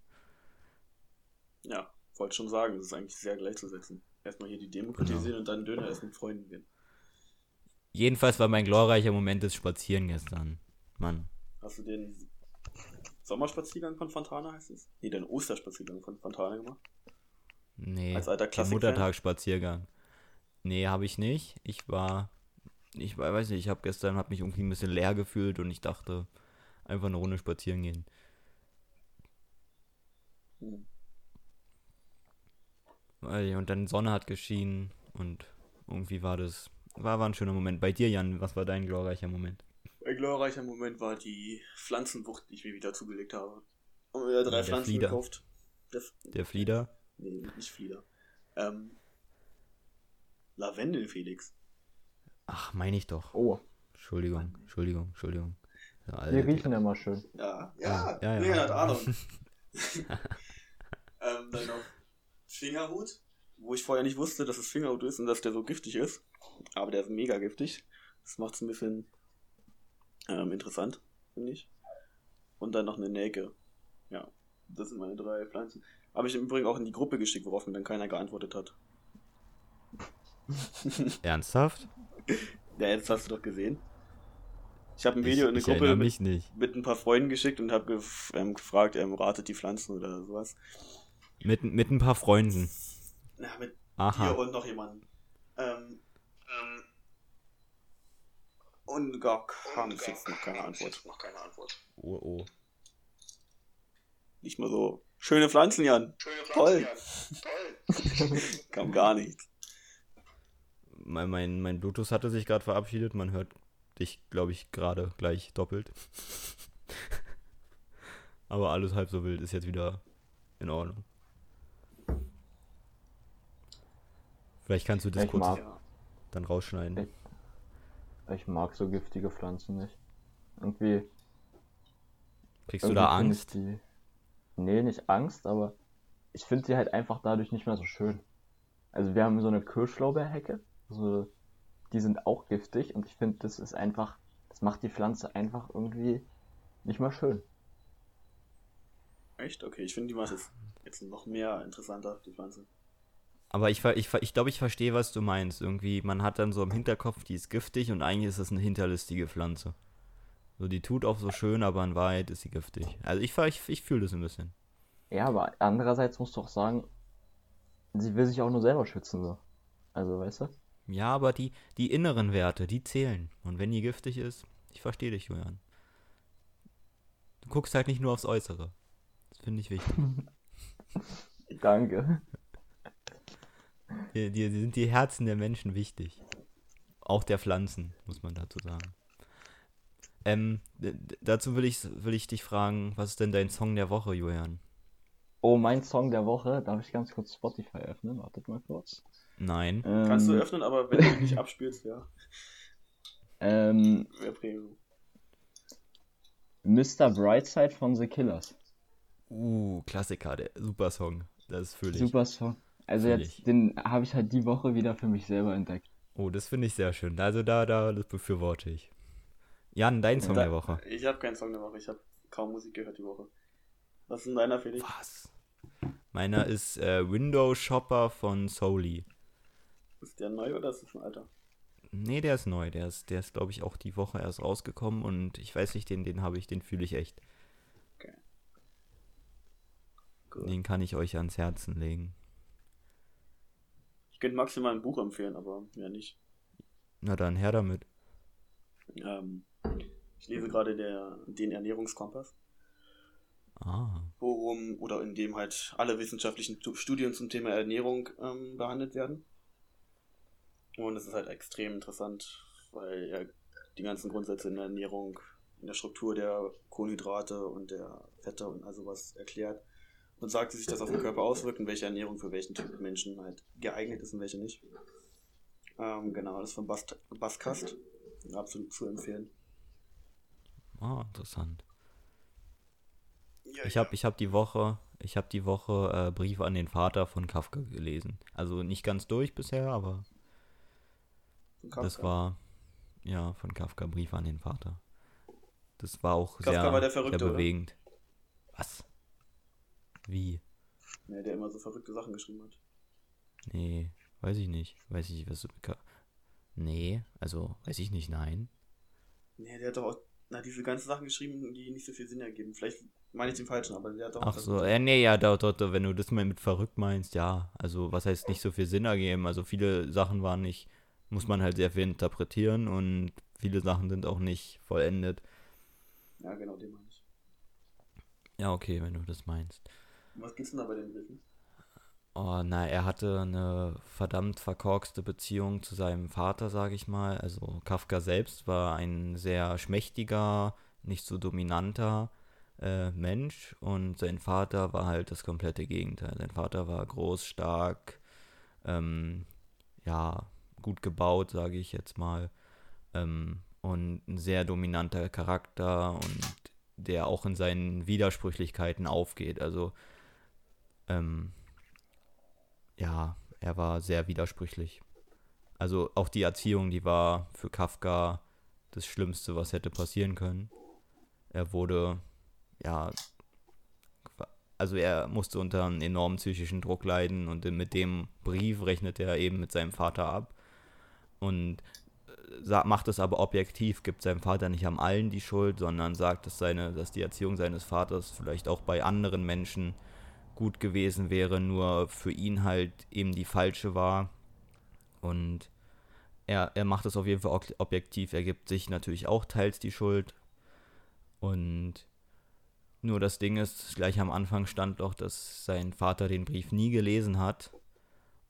S1: Ja, wollte schon sagen, das ist eigentlich sehr gleichzusetzen. Erstmal hier die Demo kritisieren und dann Döner essen mit Freunden gehen.
S2: Jedenfalls war mein glorreicher Moment das Spazieren gestern. Mann.
S1: Hast du den Sommerspaziergang von Fontana heißt es? Nee, den Osterspaziergang von Fontana gemacht?
S2: Nee,
S1: Als alter Klassiker.
S2: Muttertagsspaziergang. Nee, habe ich nicht. Ich war, ich weiß nicht, ich habe gestern, habe mich irgendwie ein bisschen leer gefühlt und ich dachte, einfach eine Runde spazieren gehen.
S1: Hm.
S2: Und dann Sonne hat geschienen und irgendwie war das, war, war ein schöner Moment. Bei dir, Jan, was war dein glorreicher Moment?
S1: Ein glorreicher Moment war die Pflanzenwucht, die ich mir wieder zugelegt habe. Haben wir wieder drei
S2: Ja,
S1: Pflanzen
S2: Flieder.
S1: gekauft. Der,
S2: Der Flieder?
S1: Nee, nicht Flieder. Ähm, Lavendel, Felix.
S2: Ach, meine ich doch.
S3: Oh,
S2: Entschuldigung, Entschuldigung, Entschuldigung. Ja,
S3: die
S2: Alter,
S3: riechen ja mal schön.
S1: Ja,
S2: Ja,
S1: ja,
S2: ja, ja.
S1: Leon hat Ahnung. ähm, dann noch Fingerhut, wo ich vorher nicht wusste, dass es Fingerhut ist und dass der so giftig ist. Aber der ist mega giftig. Das macht es ein bisschen ähm, interessant, finde ich. Und dann noch eine Nelke. Ja, das sind meine drei Pflanzen. Habe ich im Übrigen auch in die Gruppe geschickt, worauf mir dann keiner geantwortet hat.
S2: Ernsthaft?
S1: Ja, jetzt hast du doch gesehen. Ich habe ein
S2: Ich,
S1: Video in eine
S2: ich
S1: Gruppe mit, mit ein paar Freunden geschickt und habe gef ähm, gefragt, ähm, ratet die Pflanzen oder sowas.
S2: Mit, mit ein paar Freunden.
S1: Ja, mit dir
S2: Aha.
S1: und noch jemanden. Ähm, ähm, und gar kam bis jetzt noch keine Antwort. Noch keine Antwort.
S2: Oh, oh.
S1: Nicht mal so. Schöne Pflanzen, Jan. Toll. Kam gar nichts.
S2: Mein, mein, mein Bluetooth hatte sich gerade verabschiedet. Man hört dich, glaube ich, gerade gleich doppelt. Aber alles halb so wild ist jetzt wieder in Ordnung. Vielleicht kannst du das
S3: Ich
S2: kurz
S3: mag-
S2: dann rausschneiden.
S3: Ich mag so giftige Pflanzen nicht. Irgendwie.
S2: Kriegst du
S3: irgendwie
S2: da
S3: find ich
S2: Angst?
S3: Die... Nee, nicht Angst, aber ich finde sie halt einfach dadurch nicht mehr so schön. Also wir haben so eine Kirschlaubeerhecke, so, die sind auch giftig und ich finde, das ist einfach, das macht die Pflanze einfach irgendwie nicht mehr schön.
S1: Echt? Okay, ich finde die macht es jetzt noch mehr interessanter, die Pflanze.
S2: Aber ich, ver- ich, ver- ich glaube, ich verstehe, was du meinst. Irgendwie, man hat dann so im Hinterkopf, die ist giftig und eigentlich ist das eine hinterlistige Pflanze. So, die tut auch so schön, aber in Wahrheit ist sie giftig. Also ich, ich, ich fühle das ein bisschen.
S3: Ja, aber andererseits musst du auch sagen, sie will sich auch nur selber schützen, so. Also, weißt du?
S2: Ja, aber die, die inneren Werte, die zählen. Und wenn die giftig ist, ich verstehe dich, Julian. Du guckst halt nicht nur aufs Äußere. Das finde ich wichtig.
S3: Danke.
S2: Dir, dir sind die Herzen der Menschen wichtig. Auch der Pflanzen, muss man dazu sagen. Ähm, dazu will ich, will ich dich fragen, was ist denn dein Song der Woche, Julian?
S3: Oh, mein Song der Woche, darf ich ganz kurz Spotify öffnen? Wartet mal kurz.
S2: Nein.
S1: Kannst du
S3: Ähm,
S1: öffnen, aber wenn du nicht abspielst, ja,
S3: ähm,
S1: wäre Premium.
S3: Mr. Brightside von The Killers.
S2: Uh, Klassiker, der super Song. Das fühle ich.
S3: Super Song. Also
S2: Fühl
S3: jetzt,
S2: ich.
S3: den habe ich halt die Woche wieder für mich selber entdeckt.
S2: Oh, das finde ich sehr schön. Also da, da, das befürworte ich. Jan, dein Song
S1: Da-
S2: der Woche.
S1: Ich habe keinen Song der Woche, ich habe kaum Musik gehört die Woche. Was ist denn deiner, Felix?
S2: Was? Meiner ist äh, Window Shopper von Soli.
S1: Ist der neu oder ist das ein alter?
S2: Nee, der ist neu. Der ist, der ist glaube ich, auch die Woche erst rausgekommen und ich weiß nicht, den, den habe ich, den fühle ich echt.
S1: Okay. gehört.
S2: Den kann ich euch ans Herzen legen.
S1: Ich könnte maximal ein Buch empfehlen, aber ja nicht.
S2: Na dann, her damit.
S1: Ähm, ich lese gerade der, den Ernährungskompass,
S2: Ah,
S1: worum oder in dem halt alle wissenschaftlichen Tu- Studien zum Thema Ernährung ähm, behandelt werden. Und es ist halt extrem interessant, weil er die ganzen Grundsätze in der Ernährung, in der Struktur der Kohlenhydrate und der Fette und also was erklärt und sagt, wie sich das auf den Körper auswirkt und welche Ernährung für welchen Typ Menschen halt geeignet ist und welche nicht. Ähm, genau, das ist von Bast Baskast. Absolut zu empfehlen.
S2: ah interessant.
S1: Ja,
S2: Ich habe ich hab die Woche, ich habe die Woche äh, Brief an den Vater von Kafka gelesen. Also nicht ganz durch bisher, aber
S1: von Kafka.
S2: das war ja von Kafka Brief an den Vater. Das war auch
S1: Kafka
S2: sehr,
S1: war der Verrückte,
S2: sehr
S1: oder?
S2: bewegend. Was? Wie?
S1: Ja, der immer so verrückte Sachen geschrieben hat.
S2: Nee, weiß ich nicht. Weiß ich nicht, was du. Nee, also weiß ich nicht, nein.
S1: Nee, der hat doch auch na, diese ganzen Sachen geschrieben, die nicht so viel Sinn ergeben. Vielleicht meine ich den falschen, aber der hat doch
S2: Ach so, äh, nee, ja, doch, doch, wenn du das mal mit verrückt meinst, ja. Also, was heißt nicht so viel Sinn ergeben? Also, viele Sachen waren nicht, muss man halt sehr viel interpretieren und viele Sachen sind auch nicht vollendet.
S1: Ja, genau, den meine ich.
S2: Ja, okay, wenn du das meinst.
S1: Und was gibt's denn da bei den Briefen?
S2: Oh, na, er hatte eine verdammt verkorkste Beziehung zu seinem Vater, sage ich mal. Also Kafka selbst war ein sehr schmächtiger, nicht so dominanter äh, Mensch und sein Vater war halt das komplette Gegenteil. Sein Vater war groß, stark, ähm, ja, gut gebaut, sage ich jetzt mal, ähm, und ein sehr dominanter Charakter und der auch in seinen Widersprüchlichkeiten aufgeht. Also ähm, ja, er war sehr widersprüchlich. Also auch die Erziehung, die war für Kafka das Schlimmste, was hätte passieren können. Er wurde, ja, also er musste unter einem enormen psychischen Druck leiden und mit dem Brief rechnet er eben mit seinem Vater ab und äh, macht es aber objektiv, gibt seinem Vater nicht am allen die Schuld, sondern sagt, dass, seine, dass die Erziehung seines Vaters vielleicht auch bei anderen Menschen gut gewesen wäre, nur für ihn halt eben die falsche war. Und er, er macht es auf jeden Fall objektiv. Er gibt sich natürlich auch teils die Schuld. Und nur das Ding ist, gleich am Anfang stand doch, dass sein Vater den Brief nie gelesen hat.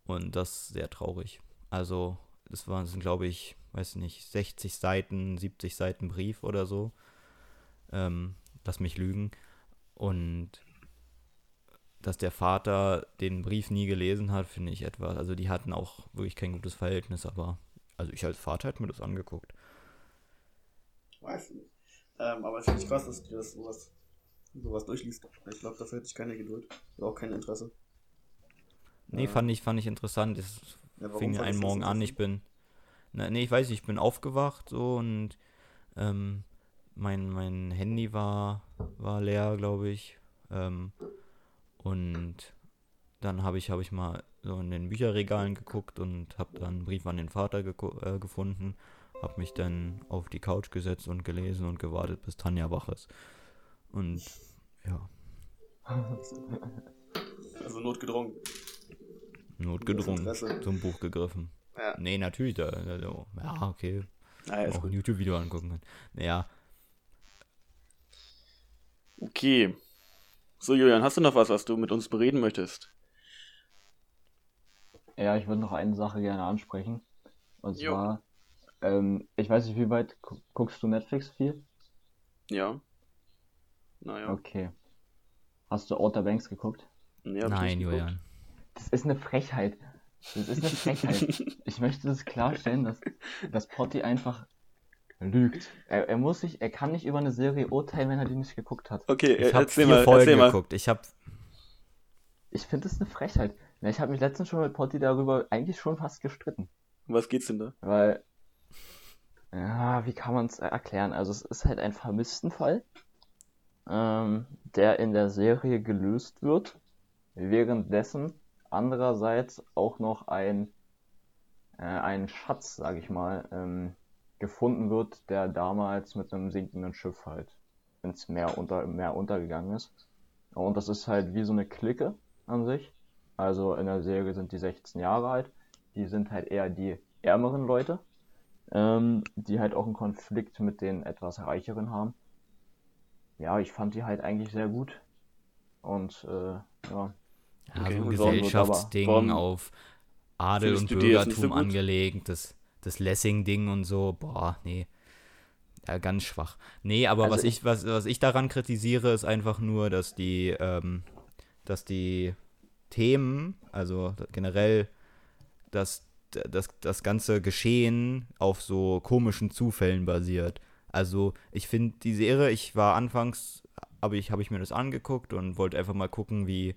S2: Und das ist sehr traurig. Also, das waren, glaube ich, weiß nicht, 60 Seiten, 70 Seiten Brief oder so. Ähm, lass mich lügen. Und dass der Vater den Brief nie gelesen hat, finde ich etwas. Also die hatten auch wirklich kein gutes Verhältnis, aber also ich als Vater hätte mir das angeguckt.
S1: Weiß ich nicht. Ähm, aber es finde ich krass, dass du das sowas, sowas durchliest. Ich glaube, dafür hätte ich keine Geduld. Oder auch kein Interesse.
S2: Nee,
S1: Ja.
S2: fing ich, fand ich interessant. Es
S1: Ja,
S2: fing
S1: fandest
S2: einen Morgen an, ich bin. Na, nee, ich weiß nicht, ich bin aufgewacht so und ähm, mein, mein Handy war, war leer, glaube ich. Ähm, und dann habe ich, hab ich mal so in den Bücherregalen geguckt und habe dann einen Brief an den Vater äh, gefunden. Habe mich dann auf die Couch gesetzt und gelesen und gewartet, bis Tanja wach ist. Und ja,
S1: Also notgedrungen.
S2: notgedrungen zum Buch gegriffen.
S1: Ja.
S2: Nee, natürlich. Da, da, da, ja, okay.
S1: Ah,
S2: auch
S1: gut.
S2: ein YouTube-Video angucken kann. Naja,
S1: Okay. So, Julian, hast du noch was, was du mit uns bereden möchtest?
S3: Ja, ich würde noch eine Sache gerne ansprechen. Und
S1: Jo.
S3: zwar, ähm, ich weiß nicht, wie weit gu- guckst du Netflix viel?
S1: Ja. Naja.
S3: Okay. Hast du Outer Banks geguckt?
S1: Ich
S2: nein,
S1: nicht geguckt.
S2: Julian.
S3: Das ist eine Frechheit. Das ist eine Frechheit. Ich möchte das klarstellen, dass, dass Potti einfach lügt. Er, er muss sich, er kann nicht über eine Serie urteilen, wenn er die nicht geguckt hat.
S1: Okay,
S2: Ich habe vier
S1: mal,
S2: Folgen geguckt. Ich habe
S3: Ich finde das eine Frechheit. Na, Ich habe mich letztens schon mit Potti darüber eigentlich schon fast gestritten.
S1: Um Was geht's denn da?
S3: Weil, ja, wie kann man es erklären? Also es ist halt ein Vermisstenfall, ähm, der in der Serie gelöst wird, währenddessen andererseits auch noch ein, äh, ein Schatz, sag ich mal, ähm, gefunden wird, der damals mit einem sinkenden Schiff halt ins Meer unter, im Meer untergegangen ist. Und das ist halt wie so eine Clique an sich. Also in der Serie sind die 16 Jahre alt. Die sind halt eher die ärmeren Leute, ähm, die halt auch einen Konflikt mit den etwas reicheren haben. Ja, ich fand die halt eigentlich sehr gut. Und äh, ja.
S2: Ja,
S1: Okay,
S2: so ein Gesellschaftsding auf Adel und Bürgertum angelegt, das, das Lessing-Ding und so, boah, nee. Ja, ganz schwach. Nee, aber
S3: Also
S2: was ich, was, was ich daran kritisiere, ist einfach nur, dass die, ähm, dass die Themen, also generell das, das, das ganze Geschehen auf so komischen Zufällen basiert. Also ich finde die Serie, ich war anfangs, aber ich habe ich mir das angeguckt und wollte einfach mal gucken, wie,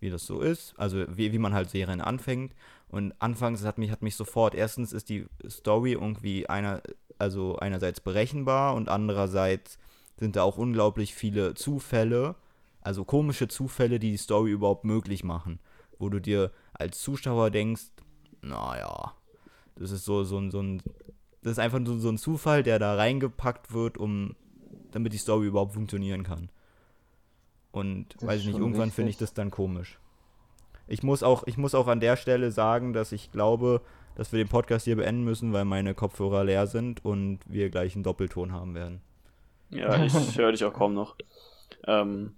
S2: wie das so ist. Also wie, wie man halt Serien anfängt. Und anfangs hat mich, hat mich sofort, erstens ist die Story irgendwie einer, also einerseits berechenbar und andererseits sind da auch unglaublich viele Zufälle, also komische Zufälle, die die Story überhaupt möglich machen. Wo du dir als Zuschauer denkst, naja, das ist so, so, ein- so ein, das ist einfach so, so ein Zufall, der da reingepackt wird, um, damit die Story überhaupt funktionieren kann. Und
S3: Das
S2: weiß ich nicht, irgendwann finde ich das dann komisch. Ich muss auch, ich muss auch an der Stelle sagen, dass ich glaube, dass wir den Podcast hier beenden müssen, weil meine Kopfhörer leer sind und wir gleich einen Doppelton haben werden.
S1: Ja, ich höre dich auch kaum noch. Ähm,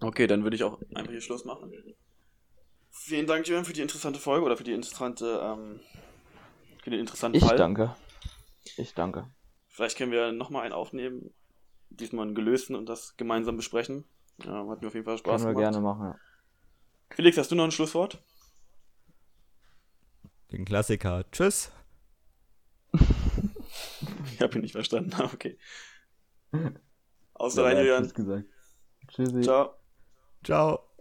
S1: okay, dann würde ich auch einfach hier Schluss machen. Vielen Dank, Julian, für die interessante Folge oder für die interessante, ähm, für den interessanten
S3: Ich
S1: Fall.
S3: danke. Ich danke.
S1: Vielleicht können wir nochmal einen aufnehmen, diesmal einen gelösten und das gemeinsam besprechen. Ja, hat mir auf jeden Fall Spaß
S3: Können wir
S1: gemacht.
S3: gerne machen. Ja.
S1: Felix, hast du noch ein Schlusswort?
S2: Den Klassiker. Tschüss.
S1: Ich habe ihn nicht verstanden. Ah, Okay. Außer
S3: Ja,
S1: rein,
S3: er hat
S1: Julian.
S3: Tschüss gesagt. Tschüssi.
S1: Ciao.
S2: Ciao.